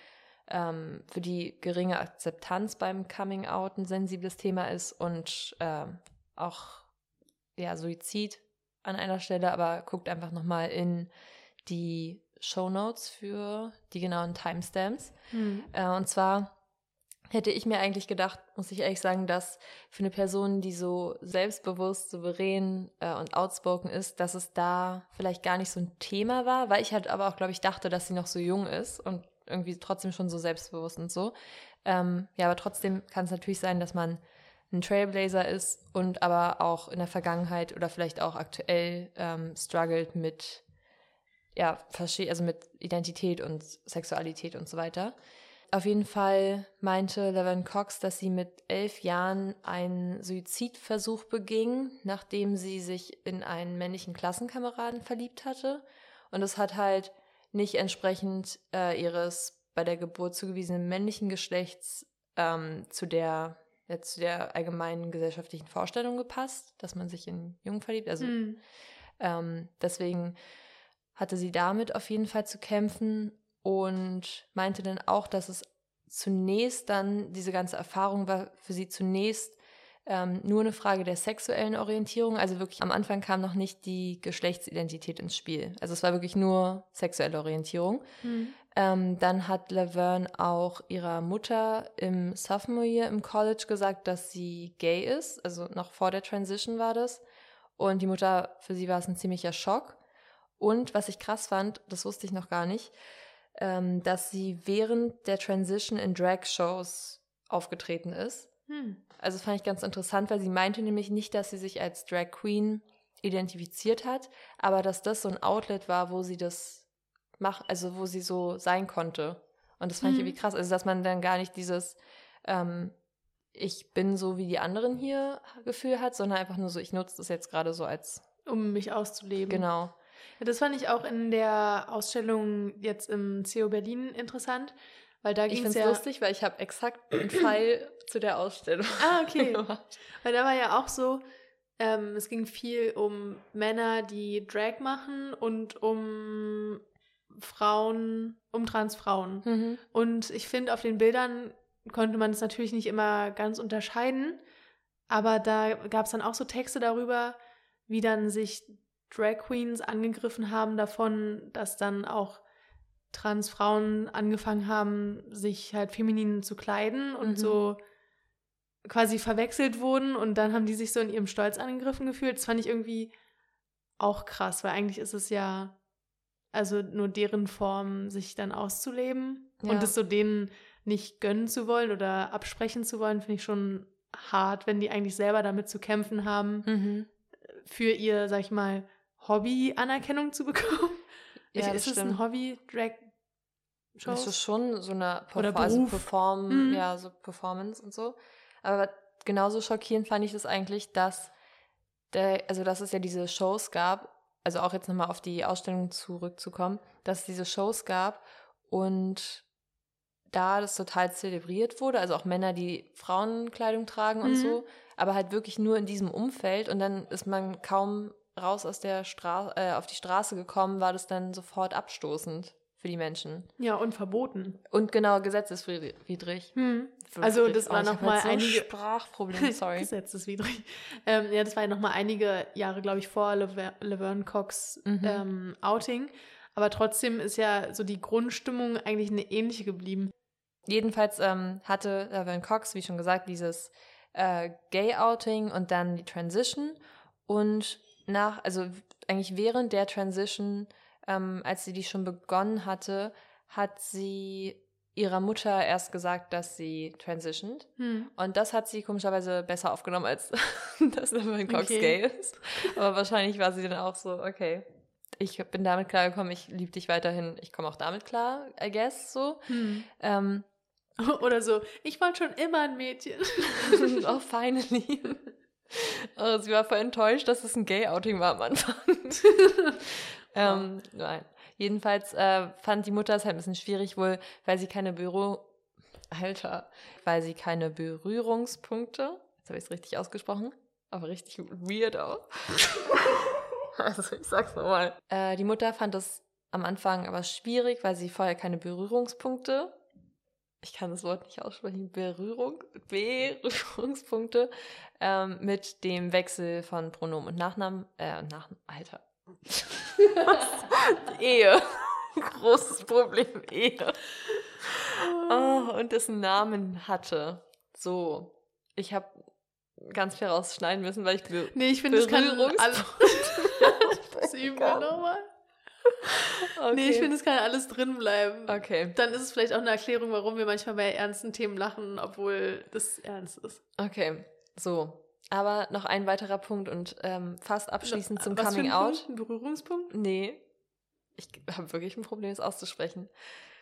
ähm, für die geringe Akzeptanz beim Coming Out ein sensibles Thema ist und ähm, auch ja, Suizid an einer Stelle, aber guckt einfach nochmal in die Show Notes für die genauen Timestamps. Hm. Äh, und zwar hätte ich mir eigentlich gedacht, muss ich ehrlich sagen, dass für eine Person, die so selbstbewusst, souverän äh, und outspoken ist, dass es da vielleicht gar nicht so ein Thema war, weil ich halt aber auch, glaube ich, dachte, dass sie noch so jung ist und irgendwie trotzdem schon so selbstbewusst und so. Ähm, ja, aber trotzdem kann es natürlich sein, dass man ein Trailblazer ist und aber auch in der Vergangenheit oder vielleicht auch aktuell ähm, struggelt mit, ja, also mit Identität und Sexualität und so weiter. Auf jeden Fall meinte Laverne Cox, dass sie mit elf Jahren einen Suizidversuch beging, nachdem sie sich in einen männlichen Klassenkameraden verliebt hatte. Und es hat halt nicht entsprechend äh, ihres bei der Geburt zugewiesenen männlichen Geschlechts ähm, zu der ja, zu der allgemeinen gesellschaftlichen Vorstellung gepasst, dass man sich in Jungen verliebt. Also Hm. ähm, deswegen hatte sie damit auf jeden Fall zu kämpfen und meinte dann auch, dass es zunächst dann, diese ganze Erfahrung war für sie zunächst ähm, nur eine Frage der sexuellen Orientierung. Also wirklich am Anfang kam noch nicht die Geschlechtsidentität ins Spiel. Also es war wirklich nur sexuelle Orientierung. Hm. Ähm, dann hat Laverne auch ihrer Mutter im Sophomore Year im College gesagt, dass sie gay ist. Also noch vor der Transition war das. Und die Mutter, für sie war es ein ziemlicher Schock. Und was ich krass fand, das wusste ich noch gar nicht, ähm, dass sie während der Transition in Drag-Shows aufgetreten ist. Hm. Also das fand ich ganz interessant, weil sie meinte nämlich nicht, dass sie sich als Drag Queen identifiziert hat, aber dass das so ein Outlet war, wo sie das macht, also wo sie so sein konnte. Und das fand ich Mhm. irgendwie krass. Also dass man dann gar nicht dieses ähm, ich bin so wie die anderen hier Gefühl hat, sondern einfach nur so, ich nutze das jetzt gerade so als Um mich auszuleben. genau. Ja, das fand ich auch in der Ausstellung jetzt im CO Berlin interessant, weil da Ich ging finde es ja. lustig, weil ich habe exakt einen Pfeil [clears throat] zu der Ausstellung. Ah, okay. [laughs] gemacht. Weil da war ja auch so, ähm, es ging viel um Männer, die Drag machen und um Frauen, um Transfrauen. Mhm. Und ich finde, auf den Bildern konnte man es natürlich nicht immer ganz unterscheiden, aber da gab es dann auch so Texte darüber, wie dann sich Drag Queens angegriffen haben davon, dass dann auch Transfrauen angefangen haben, sich halt feminin zu kleiden und Mhm. so quasi verwechselt wurden und dann haben die sich so in ihrem Stolz angegriffen gefühlt. Das fand ich irgendwie auch krass, weil eigentlich ist es ja also nur deren Form, sich dann auszuleben Ja. und es so denen nicht gönnen zu wollen oder absprechen zu wollen, finde ich schon hart, wenn die eigentlich selber damit zu kämpfen haben, Mhm. für ihr, sag ich mal, Hobby Anerkennung zu bekommen. [laughs] Ja, Ich- das ist es ein. Hobby, Drag Das ist Shows? schon so eine Oder Perfor- also. Perform, Mhm. ja, so Performance und so. Aber genauso schockierend fand ich das eigentlich, dass der, also dass es ja diese Shows gab, also auch jetzt nochmal auf die Ausstellung zurückzukommen, dass es diese Shows gab und da das total zelebriert wurde, also auch Männer, die Frauenkleidung tragen und Mhm. so, aber halt wirklich nur in diesem Umfeld und dann ist man kaum raus aus der Straße, äh, auf die Straße gekommen, war das dann sofort abstoßend für die Menschen. Ja, und verboten. Und genau, gesetzeswidrig. Hm. Also das war Oh, nochmal so einige Sprachprobleme, [laughs] sorry. Gesetzeswidrig. Ähm, ja, das war ja nochmal einige Jahre, glaube ich, vor Lever Laverne Cox Mhm. ähm, Outing. Aber trotzdem ist ja so die Grundstimmung eigentlich eine ähnliche geblieben. Jedenfalls ähm, hatte Laverne Cox, wie schon gesagt, dieses äh, Gay-Outing und dann die Transition. Und nach, also eigentlich während der Transition, ähm, als sie die schon begonnen hatte, hat sie ihrer Mutter erst gesagt, dass sie transitioned. Hm. Und das hat sie komischerweise besser aufgenommen, als [laughs] dass Laverne Cox Okay. gay ist. Aber wahrscheinlich war sie dann auch so, okay, ich bin damit klargekommen, ich liebe dich weiterhin, ich komme auch damit klar, I guess, so. Hm. Ähm, [laughs] Oder so, ich wollte schon immer ein Mädchen. [laughs] oh, finally. Oh, sie war voll enttäuscht, dass es ein Gay-Outing war am Anfang. [laughs] ähm, nein. Jedenfalls äh, fand die Mutter es halt ein bisschen schwierig, wohl, weil sie keine Büro. Alter. Weil sie keine Berührungspunkte. Jetzt habe ich es richtig ausgesprochen. Aber richtig weird auch. [laughs] also, ich sag's nochmal. Äh, die Mutter fand es am Anfang aber schwierig, weil sie vorher keine Berührungspunkte ich kann das Wort nicht aussprechen, Berührung, Berührungspunkte ähm, mit dem Wechsel von Pronomen und Nachnamen, äh, nach, Alter. [laughs] Ehe. Großes Problem, Ehe. Oh, und dessen Namen hatte. So. Ich habe ganz viel rausschneiden müssen, weil ich Nee, ich finde, es kann alles. [laughs] [laughs] Das üben wir nochmal. Okay. [laughs] Nee, ich finde, es kann alles drin bleiben. Okay. Dann ist es vielleicht auch eine Erklärung, warum wir manchmal bei ernsten Themen lachen, obwohl das ernst ist. Okay. So. Aber noch ein weiterer Punkt und ähm, fast abschließend zum Was für Coming ein Out. Punkt? Ein Berührungspunkt? Nee. Ich habe wirklich ein Problem, es auszusprechen.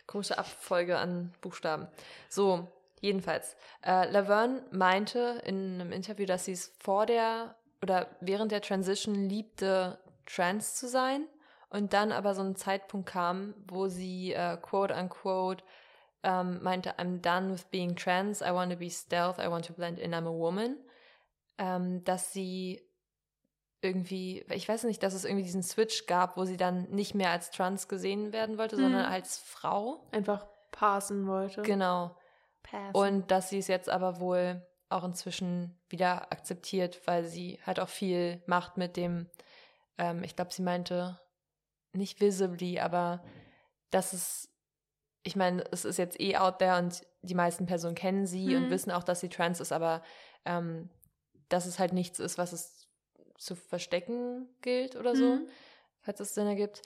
Komische Abfolge an Buchstaben. So, jedenfalls. Äh, Laverne meinte in einem Interview, dass sie es vor der oder während der Transition liebte, trans zu sein. Und dann aber so ein Zeitpunkt kam, wo sie, äh, quote unquote, ähm, meinte, I'm done with being trans, I want to be stealth, I want to blend in, I'm a woman. Ähm, dass sie irgendwie, ich weiß nicht, dass es irgendwie diesen Switch gab, wo sie dann nicht mehr als trans gesehen werden wollte, Mhm. sondern als Frau. Einfach passen wollte. Genau. Passen. Und dass sie es jetzt aber wohl auch inzwischen wieder akzeptiert, weil sie halt auch viel macht mit dem, ähm, ich glaube, sie meinte nicht visibly, aber das ist, ich meine, es ist jetzt eh out there und die meisten Personen kennen sie Mhm. und wissen auch, dass sie trans ist, aber ähm, dass es halt nichts ist, was es zu verstecken gilt oder so Mhm. falls es Sinn ergibt.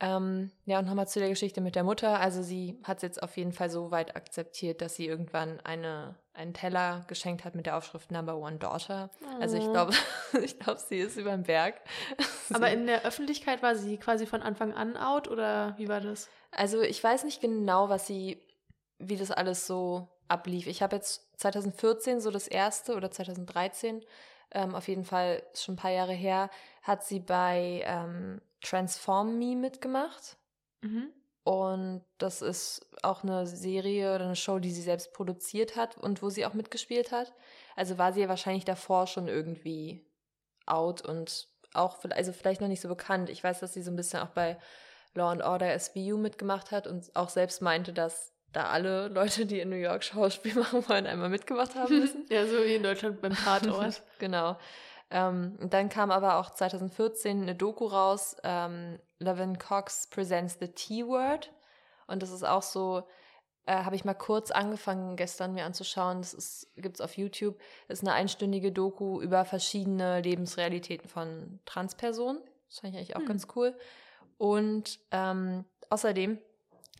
Ähm, ja, und nochmal zu der Geschichte mit der Mutter. Also sie hat es jetzt auf jeden Fall so weit akzeptiert, dass sie irgendwann eine, einen Teller geschenkt hat mit der Aufschrift Number One Daughter. Also ich Oh. glaube, [laughs] ich glaube, sie ist über den Berg. [laughs] Aber in der Öffentlichkeit war sie quasi von Anfang an out oder wie war das? Also ich weiß nicht genau, was sie, wie das alles so ablief. Ich habe jetzt 2014 so das erste oder 2013, ähm, auf jeden Fall schon ein paar Jahre her, hat sie bei ähm, Transform Me mitgemacht. Mhm. Und das ist auch eine Serie oder eine Show, die sie selbst produziert hat und wo sie auch mitgespielt hat. Also war sie ja wahrscheinlich davor schon irgendwie out und auch, also vielleicht noch nicht so bekannt. Ich weiß, dass sie so ein bisschen auch bei Law and Order SVU mitgemacht hat und auch selbst meinte, dass da alle Leute, die in New York Schauspiel [laughs] machen wollen, einmal mitgemacht haben müssen. [laughs] Ja, so wie in Deutschland beim Tatort. [laughs] genau. Ähm, dann kam aber auch 2014 eine Doku raus, ähm, Laverne Cox Presents the T-Word. Und das ist auch so, äh, habe ich mal kurz angefangen gestern mir anzuschauen. Das gibt es auf YouTube. Das ist eine einstündige Doku über verschiedene Lebensrealitäten von Transpersonen. Das fand ich eigentlich auch Hm. ganz cool. Und ähm, außerdem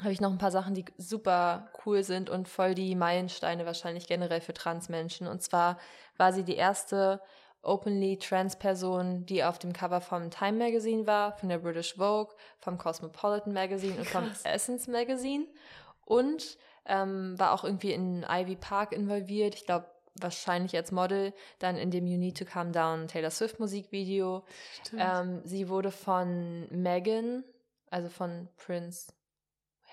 habe ich noch ein paar Sachen, die super cool sind und voll die Meilensteine wahrscheinlich generell für Transmenschen. Und zwar war sie die erste openly trans Person, die auf dem Cover vom Time Magazine war, von der British Vogue, vom Cosmopolitan Magazine und vom. Essence Magazine. Und ähm, war auch irgendwie in Ivy Park involviert. Ich glaube, wahrscheinlich als Model. Dann in dem You Need to Calm Down Taylor Swift Musikvideo. Ähm, sie wurde von Meghan, also von Prince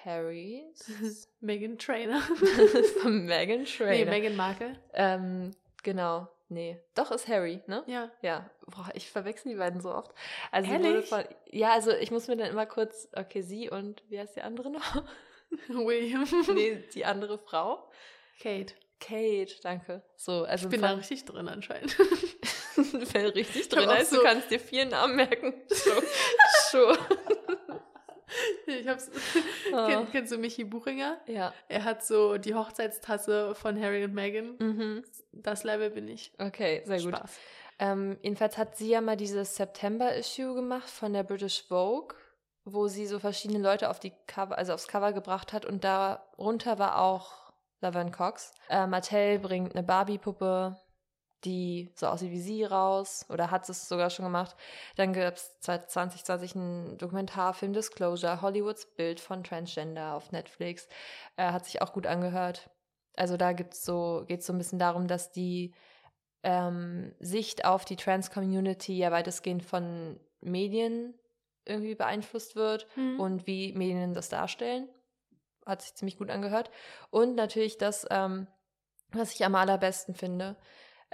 Harry, [laughs] Megan Trainer. [laughs] von Meghan nee, Trainor. Megan Markle. ähm, genau, nee, doch ist Harry, ne? Ja. Ja, boah, ich verwechsel die beiden so oft. Also Ehrlich? von, ja, also ich muss mir dann immer kurz, okay, sie und wie heißt die andere noch? [laughs] William. nee, die andere Frau. Kate. Kate, danke. So, also Ich bin da richtig drin anscheinend. [laughs] wenn richtig drin ist, du so- kannst dir vier Namen merken. So, [laughs] so. [laughs] Ich hab's. [laughs] Ah. Kenn, kennst du Michi Buchinger? Ja. Er hat so die Hochzeitstasse von Harry und Meghan. Mhm. Das Level bin ich. Okay, sehr gut. Spaß. Ähm, jedenfalls hat sie ja mal dieses September-Issue gemacht von der British Vogue, wo sie so verschiedene Leute auf die Cover, also aufs Cover gebracht hat und darunter war auch Laverne Cox. Äh, Mattel bringt eine Barbie-Puppe, die so aussieht wie sie raus oder hat es sogar schon gemacht. Dann gab es 2020 einen Dokumentarfilm Disclosure, Hollywoods Bild von Transgender auf Netflix. Äh, hat sich auch gut angehört. Also da gibt's so, geht es so ein bisschen darum, dass die ähm, Sicht auf die Trans-Community ja weitestgehend von Medien irgendwie beeinflusst wird Hm. und wie Medien das darstellen. Hat sich ziemlich gut angehört. Und natürlich das, ähm, was ich am allerbesten finde.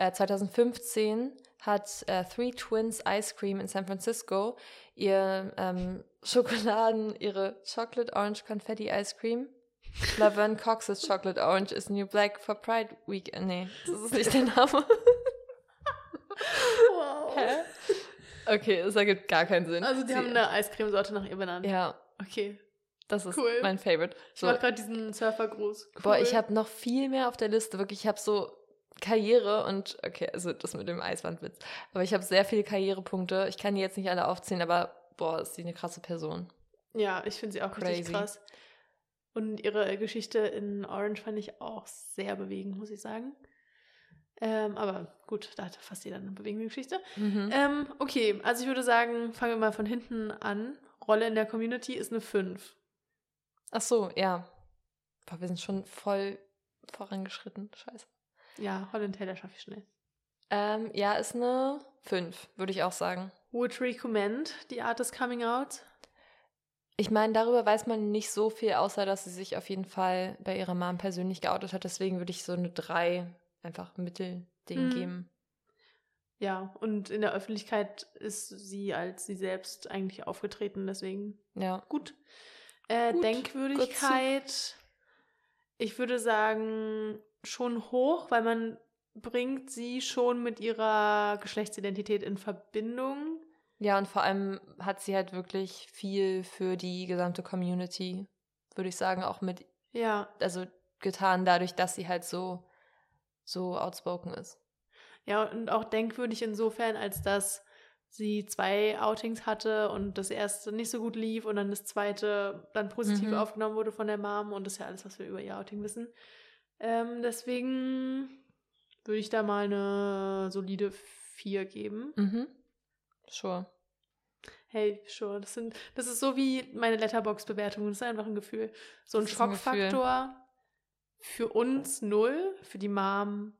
Äh, 2015 hat äh, Three Twins Ice Cream in San Francisco ihr ähm, [laughs] Schokoladen, ihre Chocolate Orange Confetti Ice Cream. Laverne Cox's Chocolate Orange is New Black for Pride Week. äh, Nee, das ist nicht der Name. [laughs] wow. Hä? Okay, das ergibt gar keinen Sinn. Also die Sie- haben eine Eiscremesorte nach ihr benannt. Ja, Okay. das ist Cool. mein Favorite. Ich So. mach gerade diesen Surfergruß. Cool. Boah, ich habe noch viel mehr auf der Liste. Wirklich, ich habe so Karriere und, okay, also das mit dem Eiswandwitz. Aber ich habe sehr viele Karrierepunkte. Ich kann die jetzt nicht alle aufzählen, aber boah, ist sie eine krasse Person. Ja, ich finde sie auch richtig Crazy. krass. Und ihre Geschichte in Orange fand ich auch sehr bewegend, muss ich sagen. Ähm, aber gut, da hat fast jeder eine bewegende Geschichte. Mhm. Ähm, okay, also ich würde sagen, fangen wir mal von hinten an. Rolle in der Community ist eine 5. Ach so, ja. Boah, wir sind schon voll vorangeschritten. Scheiße. Ja, Holland Taylor schaffe ich schnell. Ähm, ja, ist eine 5, würde ich auch sagen. Would recommend die Art des Coming Out? Ich meine, darüber weiß man nicht so viel, außer dass sie sich auf jeden Fall bei ihrer Mom persönlich geoutet hat. Deswegen würde ich so eine 3 einfach Mittelding Mhm. geben. Ja, und in der Öffentlichkeit ist sie als sie selbst eigentlich aufgetreten, deswegen Ja. gut. Äh, Gut, Denkwürdigkeit, ich würde sagen, schon hoch, weil man bringt sie schon mit ihrer Geschlechtsidentität in Verbindung. Ja, und vor allem hat sie halt wirklich viel für die gesamte Community, würde ich sagen, auch mit, Ja, also getan dadurch, dass sie halt so, so outspoken ist. ja, und auch denkwürdig insofern, als dass sie zwei Outings hatte und das erste nicht so gut lief und dann das zweite dann positiv Mhm. aufgenommen wurde von der Mom und das ist ja alles, was wir über ihr Outing wissen. Ähm, deswegen würde ich da mal eine solide 4 geben. Mhm. Sure. Hey, sure, das sind, das ist so wie meine Letterbox-Bewertung. Das ist einfach ein Gefühl. So ein. Schockfaktor für uns null, für die Mom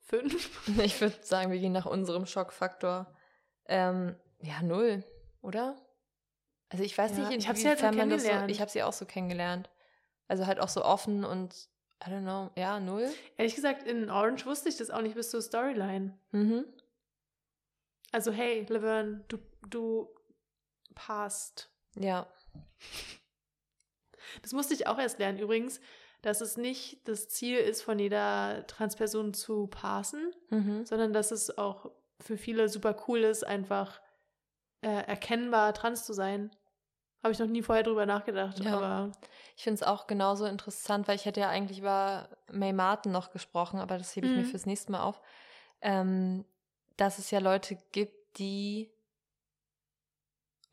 fünf. [laughs] Ich würde sagen, wir gehen nach unserem Schockfaktor. Ähm, ja, null, oder? Also ich weiß Ja, nicht, ich hab sie halt so das so, kennengelernt. ich habe sie auch so kennengelernt. Also halt auch so offen und, I don't know, ja, null. Ehrlich gesagt, in Orange wusste ich das auch nicht bis zur Storyline. Mhm. Also, hey, Laverne, du, du passt. Ja. Das musste ich auch erst lernen übrigens, dass es nicht das Ziel ist, von jeder Transperson zu passen, Mhm. sondern dass es auch für viele super cool ist, einfach äh, erkennbar trans zu sein. Habe ich noch nie vorher drüber nachgedacht, Ja. aber Ich finde es auch genauso interessant, weil ich hätte ja eigentlich über May Martin noch gesprochen, aber das hebe ich mir Mhm. fürs nächste Mal auf. Ähm, dass es ja Leute gibt, die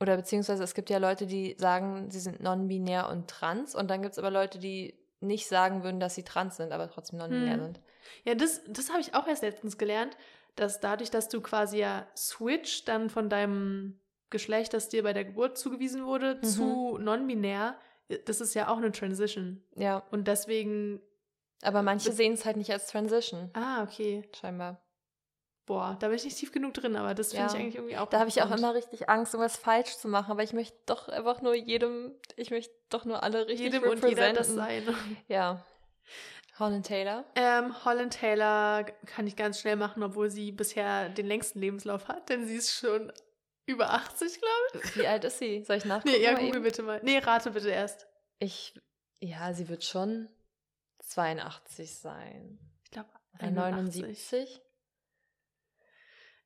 oder beziehungsweise es gibt ja Leute, die sagen, sie sind non-binär und trans und dann gibt es aber Leute, die nicht sagen würden, dass sie trans sind, aber trotzdem non-binär Mhm. sind. Ja, das, das habe ich auch erst letztens gelernt, dass dadurch, dass du quasi ja switch dann von deinem Geschlecht, das dir bei der Geburt zugewiesen wurde, Mhm. zu non-binär, das ist ja auch eine Transition. Ja, Und deswegen, aber manche sehen es halt nicht als Transition, ah, okay. scheinbar. Boah, da bin ich nicht tief genug drin, aber das finde Ja. ich eigentlich irgendwie auch. Da habe ich auch immer richtig Angst, irgendwas falsch zu machen, aber ich möchte doch einfach nur jedem, ich möchte doch nur alle richtig jedem und jeder das sein. [laughs] Ja. Holland Taylor. Ähm, Holland Taylor kann ich ganz schnell machen, obwohl sie bisher den längsten Lebenslauf hat, denn sie ist schon über 80, glaube Wie alt ist sie? Soll ich ich. nachgucken? Nee, ja, google bitte mal. Nee, rate bitte erst. Ich, ja, sie wird schon 82 sein. Ich glaube, Oder 79?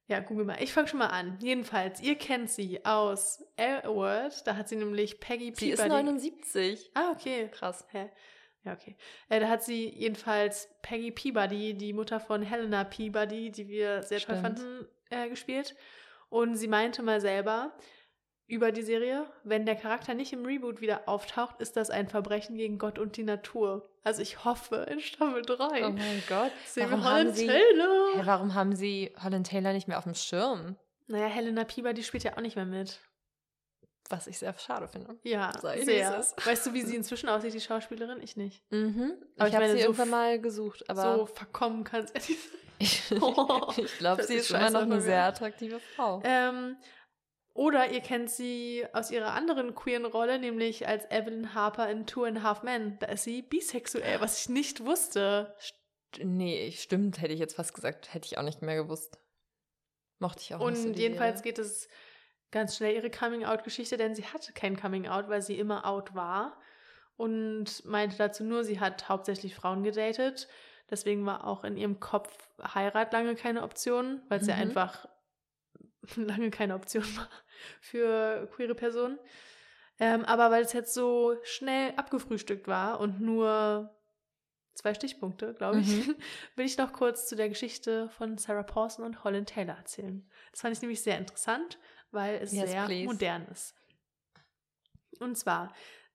Ja, google mal. Ich fange schon mal an. Jedenfalls, ihr kennt sie aus L-Word. Da hat sie nämlich Peggy Sie ist Peabody. 79. Ah, okay. Krass. Hä? Ja, okay. Äh, da hat sie jedenfalls Peggy Peabody, die Mutter von Helena Peabody, die wir sehr toll Stimmt. fanden, äh, gespielt. Und sie meinte mal selber über die Serie, wenn der Charakter nicht im Reboot wieder auftaucht, ist das ein Verbrechen gegen Gott und die Natur. Also ich hoffe in Staffel 3. Oh mein Gott. sehen Warum haben, Holland sie, Taylor. Hä, warum haben sie Holland Taylor nicht mehr auf dem Schirm? Naja, Helena Peabody spielt ja auch nicht mehr mit. Was ich sehr schade finde. Ja, sehr. Weißt du, wie sie inzwischen aussieht, die Schauspielerin? Ich nicht. Mhm. Aber ich ich habe sie so irgendwann mal gesucht, aber so verkommen kann es ehrlich sein. Ich, Oh, [laughs] [laughs] ich glaube, sie ist immer noch eine sehr attraktive Frau. Ähm, oder ihr kennt sie aus ihrer anderen queeren Rolle, nämlich als Evelyn Harper in Two and a Half Men. Da ist sie bisexuell, was ich nicht wusste. St- Nee, stimmt, hätte ich jetzt fast gesagt. Hätte ich auch nicht mehr gewusst. Mochte ich auch nicht so Und die jedenfalls Serie. geht es ganz schnell ihre Coming-out-Geschichte, denn sie hatte kein Coming-out, weil sie immer out war. Und meinte dazu nur, sie hat hauptsächlich Frauen gedatet. Deswegen war auch in ihrem Kopf Heirat lange keine Option, weil es ja Mhm. einfach [laughs] lange keine Option war für queere Personen. Ähm, aber weil es jetzt so schnell abgefrühstückt war und nur zwei Stichpunkte, glaube ich, Mhm. [laughs] will ich noch kurz zu der Geschichte von Sarah Paulson und Holland Taylor erzählen. Das fand ich nämlich sehr interessant, weil es Yes, sehr please. modern ist. Und zwar,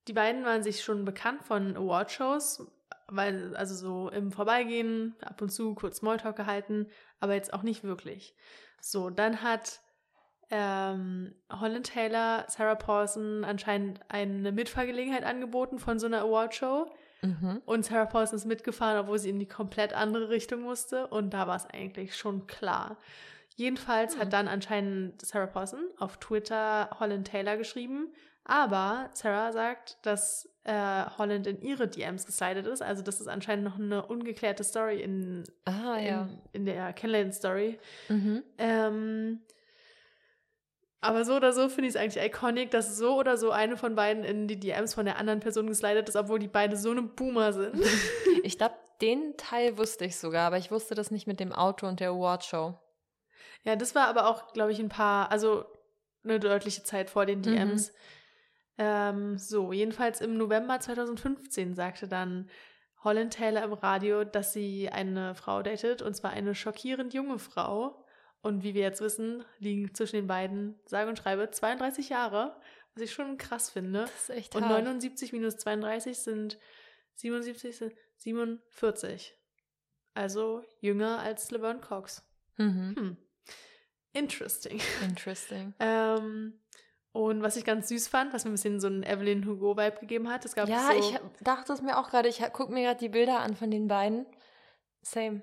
die beiden waren sich schon bekannt von Awardshows, weil, also so im Vorbeigehen, ab und zu kurz Smalltalk gehalten, aber jetzt auch nicht wirklich. So, dann hat ähm, Holland Taylor Sarah Paulson anscheinend eine Mitfahrgelegenheit angeboten von so einer Awardshow. Mhm. Und Sarah Paulson ist mitgefahren, obwohl sie in die komplett andere Richtung musste. Und da war es eigentlich schon klar. Jedenfalls Hm. hat dann anscheinend Sarah Paulson auf Twitter Holland Taylor geschrieben. Aber Sarah sagt, dass äh, Holland in ihre DMs geslidet ist. Also das ist anscheinend noch eine ungeklärte Story in, Ah, ja. in, in der Kennenlernen-Story. Mhm. Ähm, aber so oder so finde ich es eigentlich iconic, dass so oder so eine von beiden in die DMs von der anderen Person geslidet ist, obwohl die beide so eine Boomer sind. [laughs] Ich glaube, [laughs] den Teil wusste ich sogar, aber ich wusste das nicht mit dem Auto und der Awardshow. Ja, das war aber auch, glaube ich, ein paar, also eine deutliche Zeit vor den DMs. Ähm, so, jedenfalls im November 2015 sagte dann Holland Taylor im Radio, dass sie eine Frau datet, und zwar eine schockierend junge Frau. Und wie wir jetzt wissen, liegen zwischen den beiden, sage und schreibe, 32 Jahre, was ich schon krass finde. Das ist echt Und hart. 79 minus 32 sind 77, sind 47. Also jünger als Laverne Cox. Mhm. Hm. Interesting. Interesting. [laughs] Ähm, und was ich ganz süß fand, was mir ein bisschen so einen Evelyn Hugo-Vibe gegeben hat, es gab Ja, so, ich dachte es mir auch gerade. Ich gucke mir gerade die Bilder an von den beiden. Same.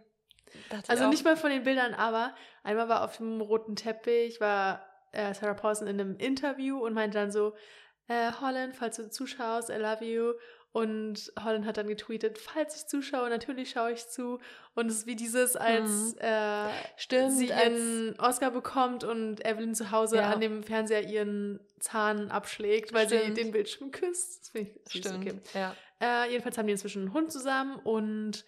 Dachte also nicht mal von den Bildern, aber einmal war auf dem roten Teppich, war äh, Sarah Paulson in einem Interview und meinte dann so, äh, Holland, falls du zuschaust, I love you. Und Holland hat dann getweetet, falls ich zuschaue, natürlich schaue ich zu. Und es ist wie dieses, als äh, Mhm. Stimmt, sie als- ihren Oscar bekommt und Evelyn zu Hause Ja. an dem Fernseher ihren Zahn abschlägt, weil sie Stimmt. den Bildschirm küsst. Das finde ich süß, Stimmt. okay. Ja. Äh, jedenfalls haben die inzwischen einen Hund zusammen und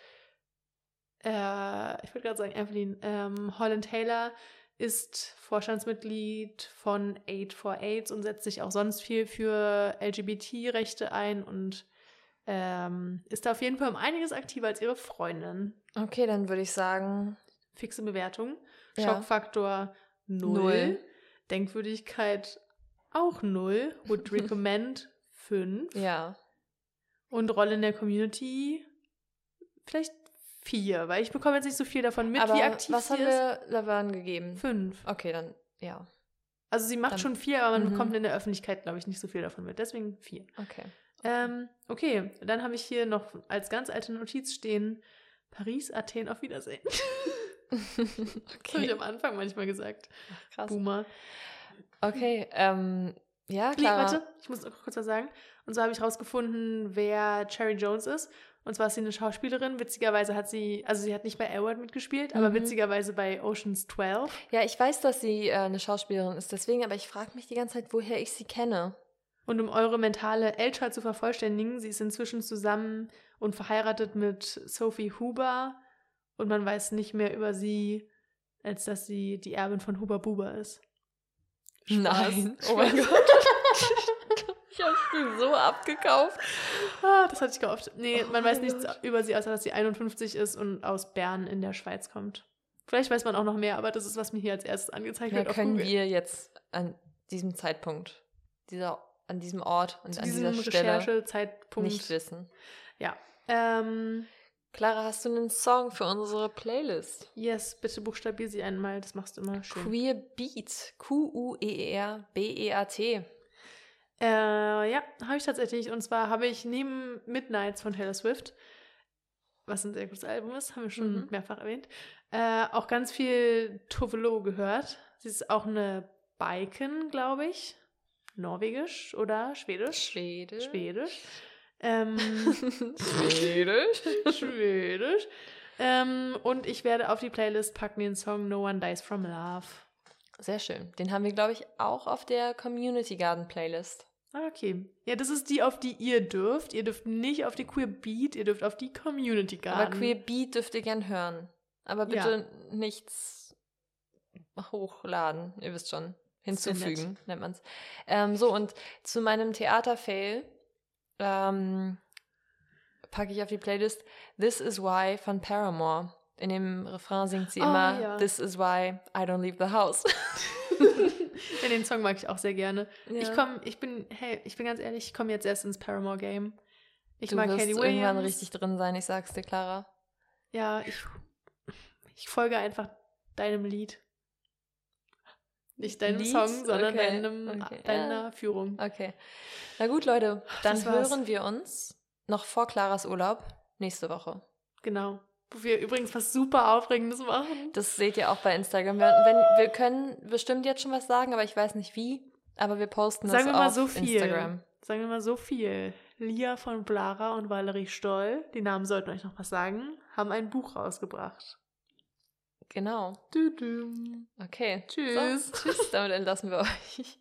äh, ich würde gerade sagen, Evelyn, ähm, Holland Taylor ist Vorstandsmitglied von Aid for AIDS und setzt sich auch sonst viel für LGBT-Rechte ein und ähm, ist da auf jeden Fall um einiges aktiver als ihre Freundin. Okay, dann würde ich sagen. Fixe Bewertung. Ja. Schockfaktor 0. Null. Denkwürdigkeit auch 0. Would [laughs] recommend 5. Ja. Und Rolle in der Community vielleicht 4, weil ich bekomme jetzt nicht so viel davon mit, Aber wie aktiv was sie haben ist. wir Laverne gegeben? 5. Okay, dann ja. Also sie macht Dann- schon viel, aber man Mhm. bekommt in der Öffentlichkeit, glaube ich, nicht so viel davon mit. Deswegen 4. Okay. Ähm, okay, dann habe ich hier noch als ganz alte Notiz stehen: Paris, Athen, auf Wiedersehen. [laughs] Das habe ich okay. am Anfang manchmal gesagt. Krass. Boomer. Okay, ähm, ja, Nee, klar. warte, ich muss noch kurz was sagen. Und zwar habe ich rausgefunden, wer Cherry Jones ist. Und zwar ist sie eine Schauspielerin. Witzigerweise hat sie, also sie hat nicht bei Airworld mitgespielt, aber Mhm. witzigerweise bei Oceans 12. Ja, ich weiß, dass sie äh, eine Schauspielerin ist, deswegen, aber ich frage mich die ganze Zeit, woher ich sie kenne. Und um eure mentale Älter zu vervollständigen, sie ist inzwischen zusammen und verheiratet mit Sophie Huber. Und man weiß nicht mehr über sie, als dass sie die Erbin von Huber Buber ist. Spaß. Nein. Oh mein. [laughs] Gott. ich habe sie so abgekauft. Ah, das hatte ich gehofft. Nee, Oh man weiß nichts Gott. über sie, außer dass sie 51 ist und aus Bern in der Schweiz kommt. Vielleicht weiß man auch noch mehr, aber das ist, was mir hier als erstes angezeigt Ja, wird. können Google. wir jetzt an diesem Zeitpunkt, dieser, an diesem Ort und zu an diesem dieser Stelle Recherchezeitpunkt nicht wissen. Ähm, Clara, hast du einen Song für unsere Playlist? yes, bitte buchstabier sie einmal. Das machst du immer schön. Queer Beat. Q-U-E-E-R-B-E-A-T. Äh, ja, habe ich tatsächlich. Und zwar habe ich neben Midnights von Taylor Swift, was ein sehr gutes Album ist, haben wir schon Mhm. mehrfach erwähnt, äh, auch ganz viel Tovelo gehört. Sie ist auch eine Biken, glaube ich. Norwegisch oder Schwedisch? Schwedisch. Schwedisch. Ähm, [laughs] Schwedisch. Schwedisch. Ähm, und ich werde auf die Playlist packen den Song No One Dies From Love. Sehr schön. Den haben wir, glaube ich, auch auf der Community Garden Playlist. Ah, okay. Ja, das ist die, auf die ihr dürft. Ihr dürft nicht auf die Queer Beat, ihr dürft auf die Community Garden. Aber Queer Beat dürft ihr gern hören. Aber bitte nichts hochladen. Ihr wisst schon. Hinzufügen, nennt man es. Ähm, so, und zu meinem Theaterfail ähm, packe ich auf die Playlist This Is Why von Paramore. In dem Refrain singt sie Ah, immer ja. This is why I don't leave the house. [laughs] [laughs] ja, den Song mag ich auch sehr gerne. Ich Ja. komme, ich bin, hey, ich bin ganz ehrlich, ich komme jetzt erst ins Paramore Game. Ich du mag wirst Katie irgendwann Williams. richtig drin sein, ich sag's dir, Clara. Ja, ich, ich folge einfach deinem Lied. Nicht deinem Lied? Song, sondern Okay, deinem, okay. deiner Führung. Okay. Na gut, Leute, dann hören wir uns noch vor Claras Urlaub nächste Woche. Genau. Wo wir übrigens was super Aufregendes machen. Das seht ihr auch bei Instagram. Wir, wenn, wir können bestimmt jetzt schon was sagen, aber ich weiß nicht wie. Aber wir posten Sagen das wir mal auf so viel. Instagram. Sagen wir mal so viel. Lia von Blara und Valerie Stoll, die Namen sollten euch noch was sagen, haben ein Buch rausgebracht. Genau. Okay. Tschüss. So, tschüss. Damit entlassen wir euch.